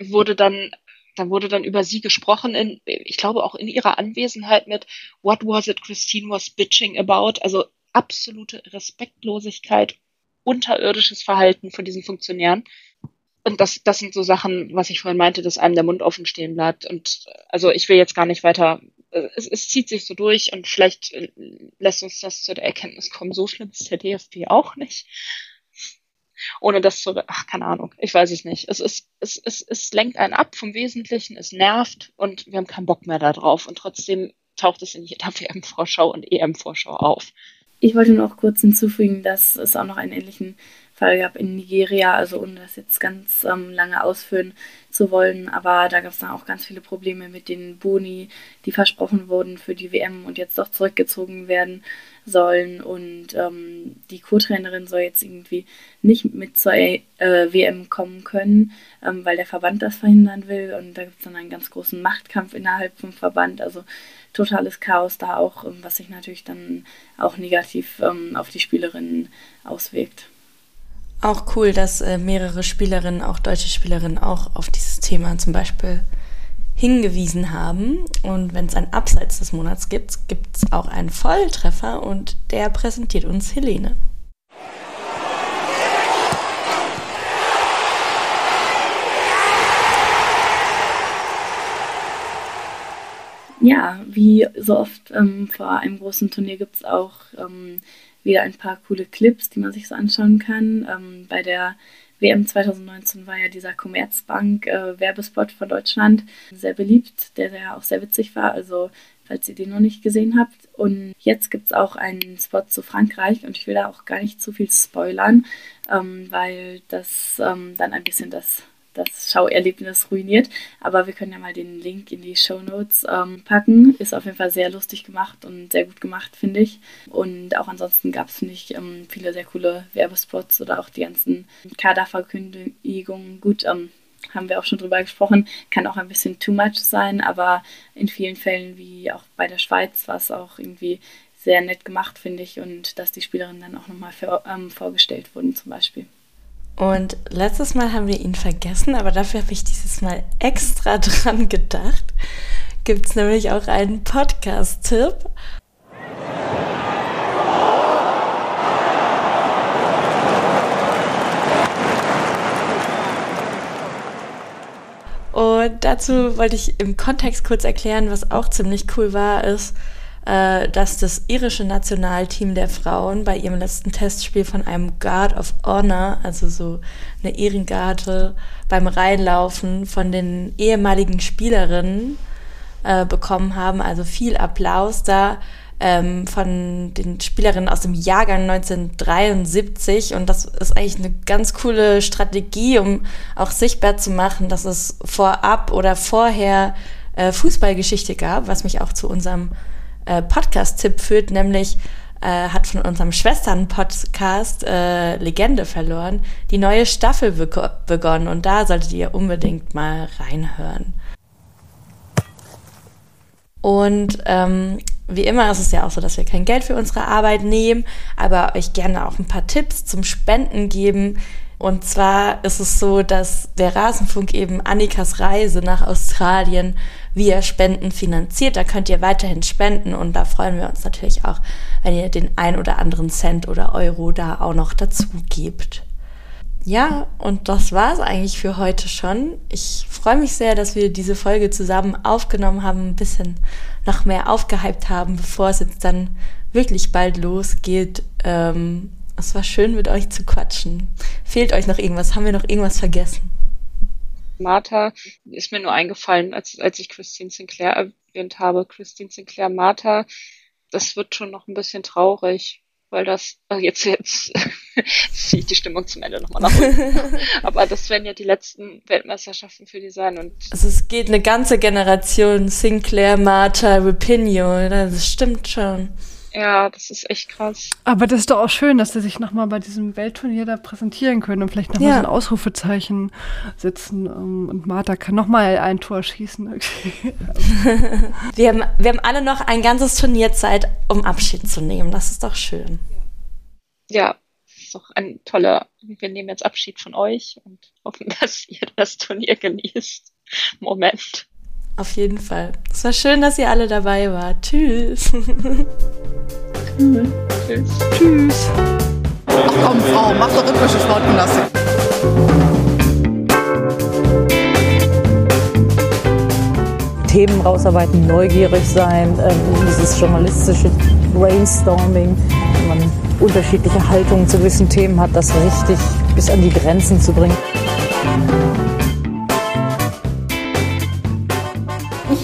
wurde dann dann wurde dann über sie gesprochen, in, ich glaube auch in ihrer Anwesenheit mit What was it Christine was bitching about? Also absolute Respektlosigkeit, unterirdisches Verhalten von diesen Funktionären und das, das sind so Sachen, was ich vorhin meinte, dass einem der Mund offen stehen bleibt. Und also ich will jetzt gar nicht weiter. Äh, es, es zieht sich so durch und vielleicht äh, lässt uns das zu der Erkenntnis kommen, so schlimm ist der DFB auch nicht. Ohne das zu, ach, keine Ahnung, ich weiß es nicht. Es ist, es, es, es lenkt einen ab vom Wesentlichen, es nervt und wir haben keinen Bock mehr darauf. Und trotzdem taucht es in jeder (laughs) WM-Vorschau und EM-Vorschau auf. Ich wollte nur auch kurz hinzufügen, dass es auch noch einen ähnlichen Fall gab in Nigeria, also ohne das jetzt ganz ähm, lange ausführen zu wollen, aber da gab es dann auch ganz viele Probleme mit den Boni, die versprochen wurden für die WM und jetzt doch zurückgezogen werden sollen. Und ähm, die Co-Trainerin soll jetzt irgendwie nicht mit zur äh, WM kommen können, ähm, weil der Verband das verhindern will. Und da gibt es dann einen ganz großen Machtkampf innerhalb vom Verband, also totales Chaos da auch, ähm, was sich natürlich dann auch negativ ähm, auf die Spielerinnen auswirkt. Auch cool, dass äh, mehrere Spielerinnen, auch deutsche Spielerinnen, auch auf dieses Thema zum Beispiel hingewiesen haben. Und wenn es ein Abseits des Monats gibt, gibt es auch einen Volltreffer und der präsentiert uns Helene. Ja, wie so oft ähm, vor einem großen Turnier gibt es auch ähm, wieder ein paar coole Clips, die man sich so anschauen kann. Ähm, bei der WM 2019 war ja dieser Commerzbank-Werbespot äh, von Deutschland sehr beliebt, der ja auch sehr witzig war. Also falls ihr den noch nicht gesehen habt. Und jetzt gibt es auch einen Spot zu Frankreich und ich will da auch gar nicht zu viel spoilern, ähm, weil das ähm, dann ein bisschen das das Schauerlebnis ruiniert. Aber wir können ja mal den Link in die Show Notes ähm, packen. Ist auf jeden Fall sehr lustig gemacht und sehr gut gemacht, finde ich. Und auch ansonsten gab es, finde ich, ähm, viele sehr coole Werbespots oder auch die ganzen Kaderverkündigungen. Gut, ähm, haben wir auch schon drüber gesprochen, kann auch ein bisschen too much sein, aber in vielen Fällen, wie auch bei der Schweiz, war es auch irgendwie sehr nett gemacht, finde ich, und dass die Spielerinnen dann auch nochmal ähm, vorgestellt wurden zum Beispiel. Und letztes Mal haben wir ihn vergessen, aber dafür habe ich dieses Mal extra (laughs) dran gedacht. Gibt es nämlich auch einen Podcast-Tipp. Und dazu wollte ich im Kontext kurz erklären, was auch ziemlich cool war, ist, äh, dass das irische Nationalteam der Frauen bei ihrem letzten Testspiel von einem Guard of Honor, also so eine Ehrengarde, beim Reinlaufen von den ehemaligen Spielerinnen äh, bekommen haben. Also viel Applaus da ähm, von den Spielerinnen aus dem Jahrgang 1973. Und das ist eigentlich eine ganz coole Strategie, um auch sichtbar zu machen, dass es vorab oder vorher äh, Fußballgeschichte gab, was mich auch zu unserem äh, Podcast-Tipp führt, nämlich äh, hat von unserem Schwestern-Podcast äh, Legende verloren, die neue Staffel be begonnen und da solltet ihr unbedingt mal reinhören. Und ähm, wie immer ist es ja auch so, dass wir kein Geld für unsere Arbeit nehmen, aber euch gerne auch ein paar Tipps zum Spenden geben. Und zwar ist es so, dass der Rasenfunk eben Annikas Reise nach Australien via Spenden finanziert. Da könnt ihr weiterhin spenden und da freuen wir uns natürlich auch, wenn ihr den ein oder anderen Cent oder Euro da auch noch dazu gebt. Ja, und das war es eigentlich für heute schon. Ich freue mich sehr, dass wir diese Folge zusammen aufgenommen haben, ein bisschen noch mehr aufgehypt haben, bevor es jetzt dann wirklich bald losgeht. Ähm, es war schön, mit euch zu quatschen. Fehlt euch noch irgendwas? Haben wir noch irgendwas vergessen? Martha ist mir nur eingefallen, als, als ich Christine Sinclair erwähnt habe. Christine Sinclair, Martha, das wird schon noch ein bisschen traurig, weil das, also jetzt, jetzt (laughs) ziehe ich die Stimmung zum Ende nochmal nach unten. (laughs) Aber das werden ja die letzten Weltmeisterschaften für die sein. Und also es geht eine ganze Generation Sinclair, Martha, Rapinoe, das stimmt schon. Ja, das ist echt krass. Aber das ist doch auch schön, dass sie sich nochmal bei diesem Weltturnier da präsentieren können und vielleicht nochmal ja. so ein Ausrufezeichen setzen. Ähm, und Martha kann nochmal ein Tor schießen. (laughs) wir, haben, wir haben alle noch ein ganzes Turnier Zeit, um Abschied zu nehmen. Das ist doch schön. Ja, das ist doch ein toller. Wir nehmen jetzt Abschied von euch und hoffen, (laughs) dass ihr das Turnier genießt. Moment. Auf jeden Fall. Es war schön, dass ihr alle dabei wart. Tschüss. Mhm. Tschüss. Tschüss. Ach komm, Frau, mach doch rhythmische Sportgymnastik. Themen rausarbeiten, neugierig sein, ähm, dieses journalistische Brainstorming, wenn man unterschiedliche Haltungen zu gewissen Themen hat, das richtig bis an die Grenzen zu bringen.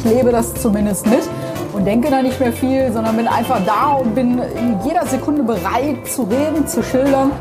Lebe das zumindest mit und denke da nicht mehr viel, sondern bin einfach da und bin in jeder Sekunde bereit zu reden, zu schildern.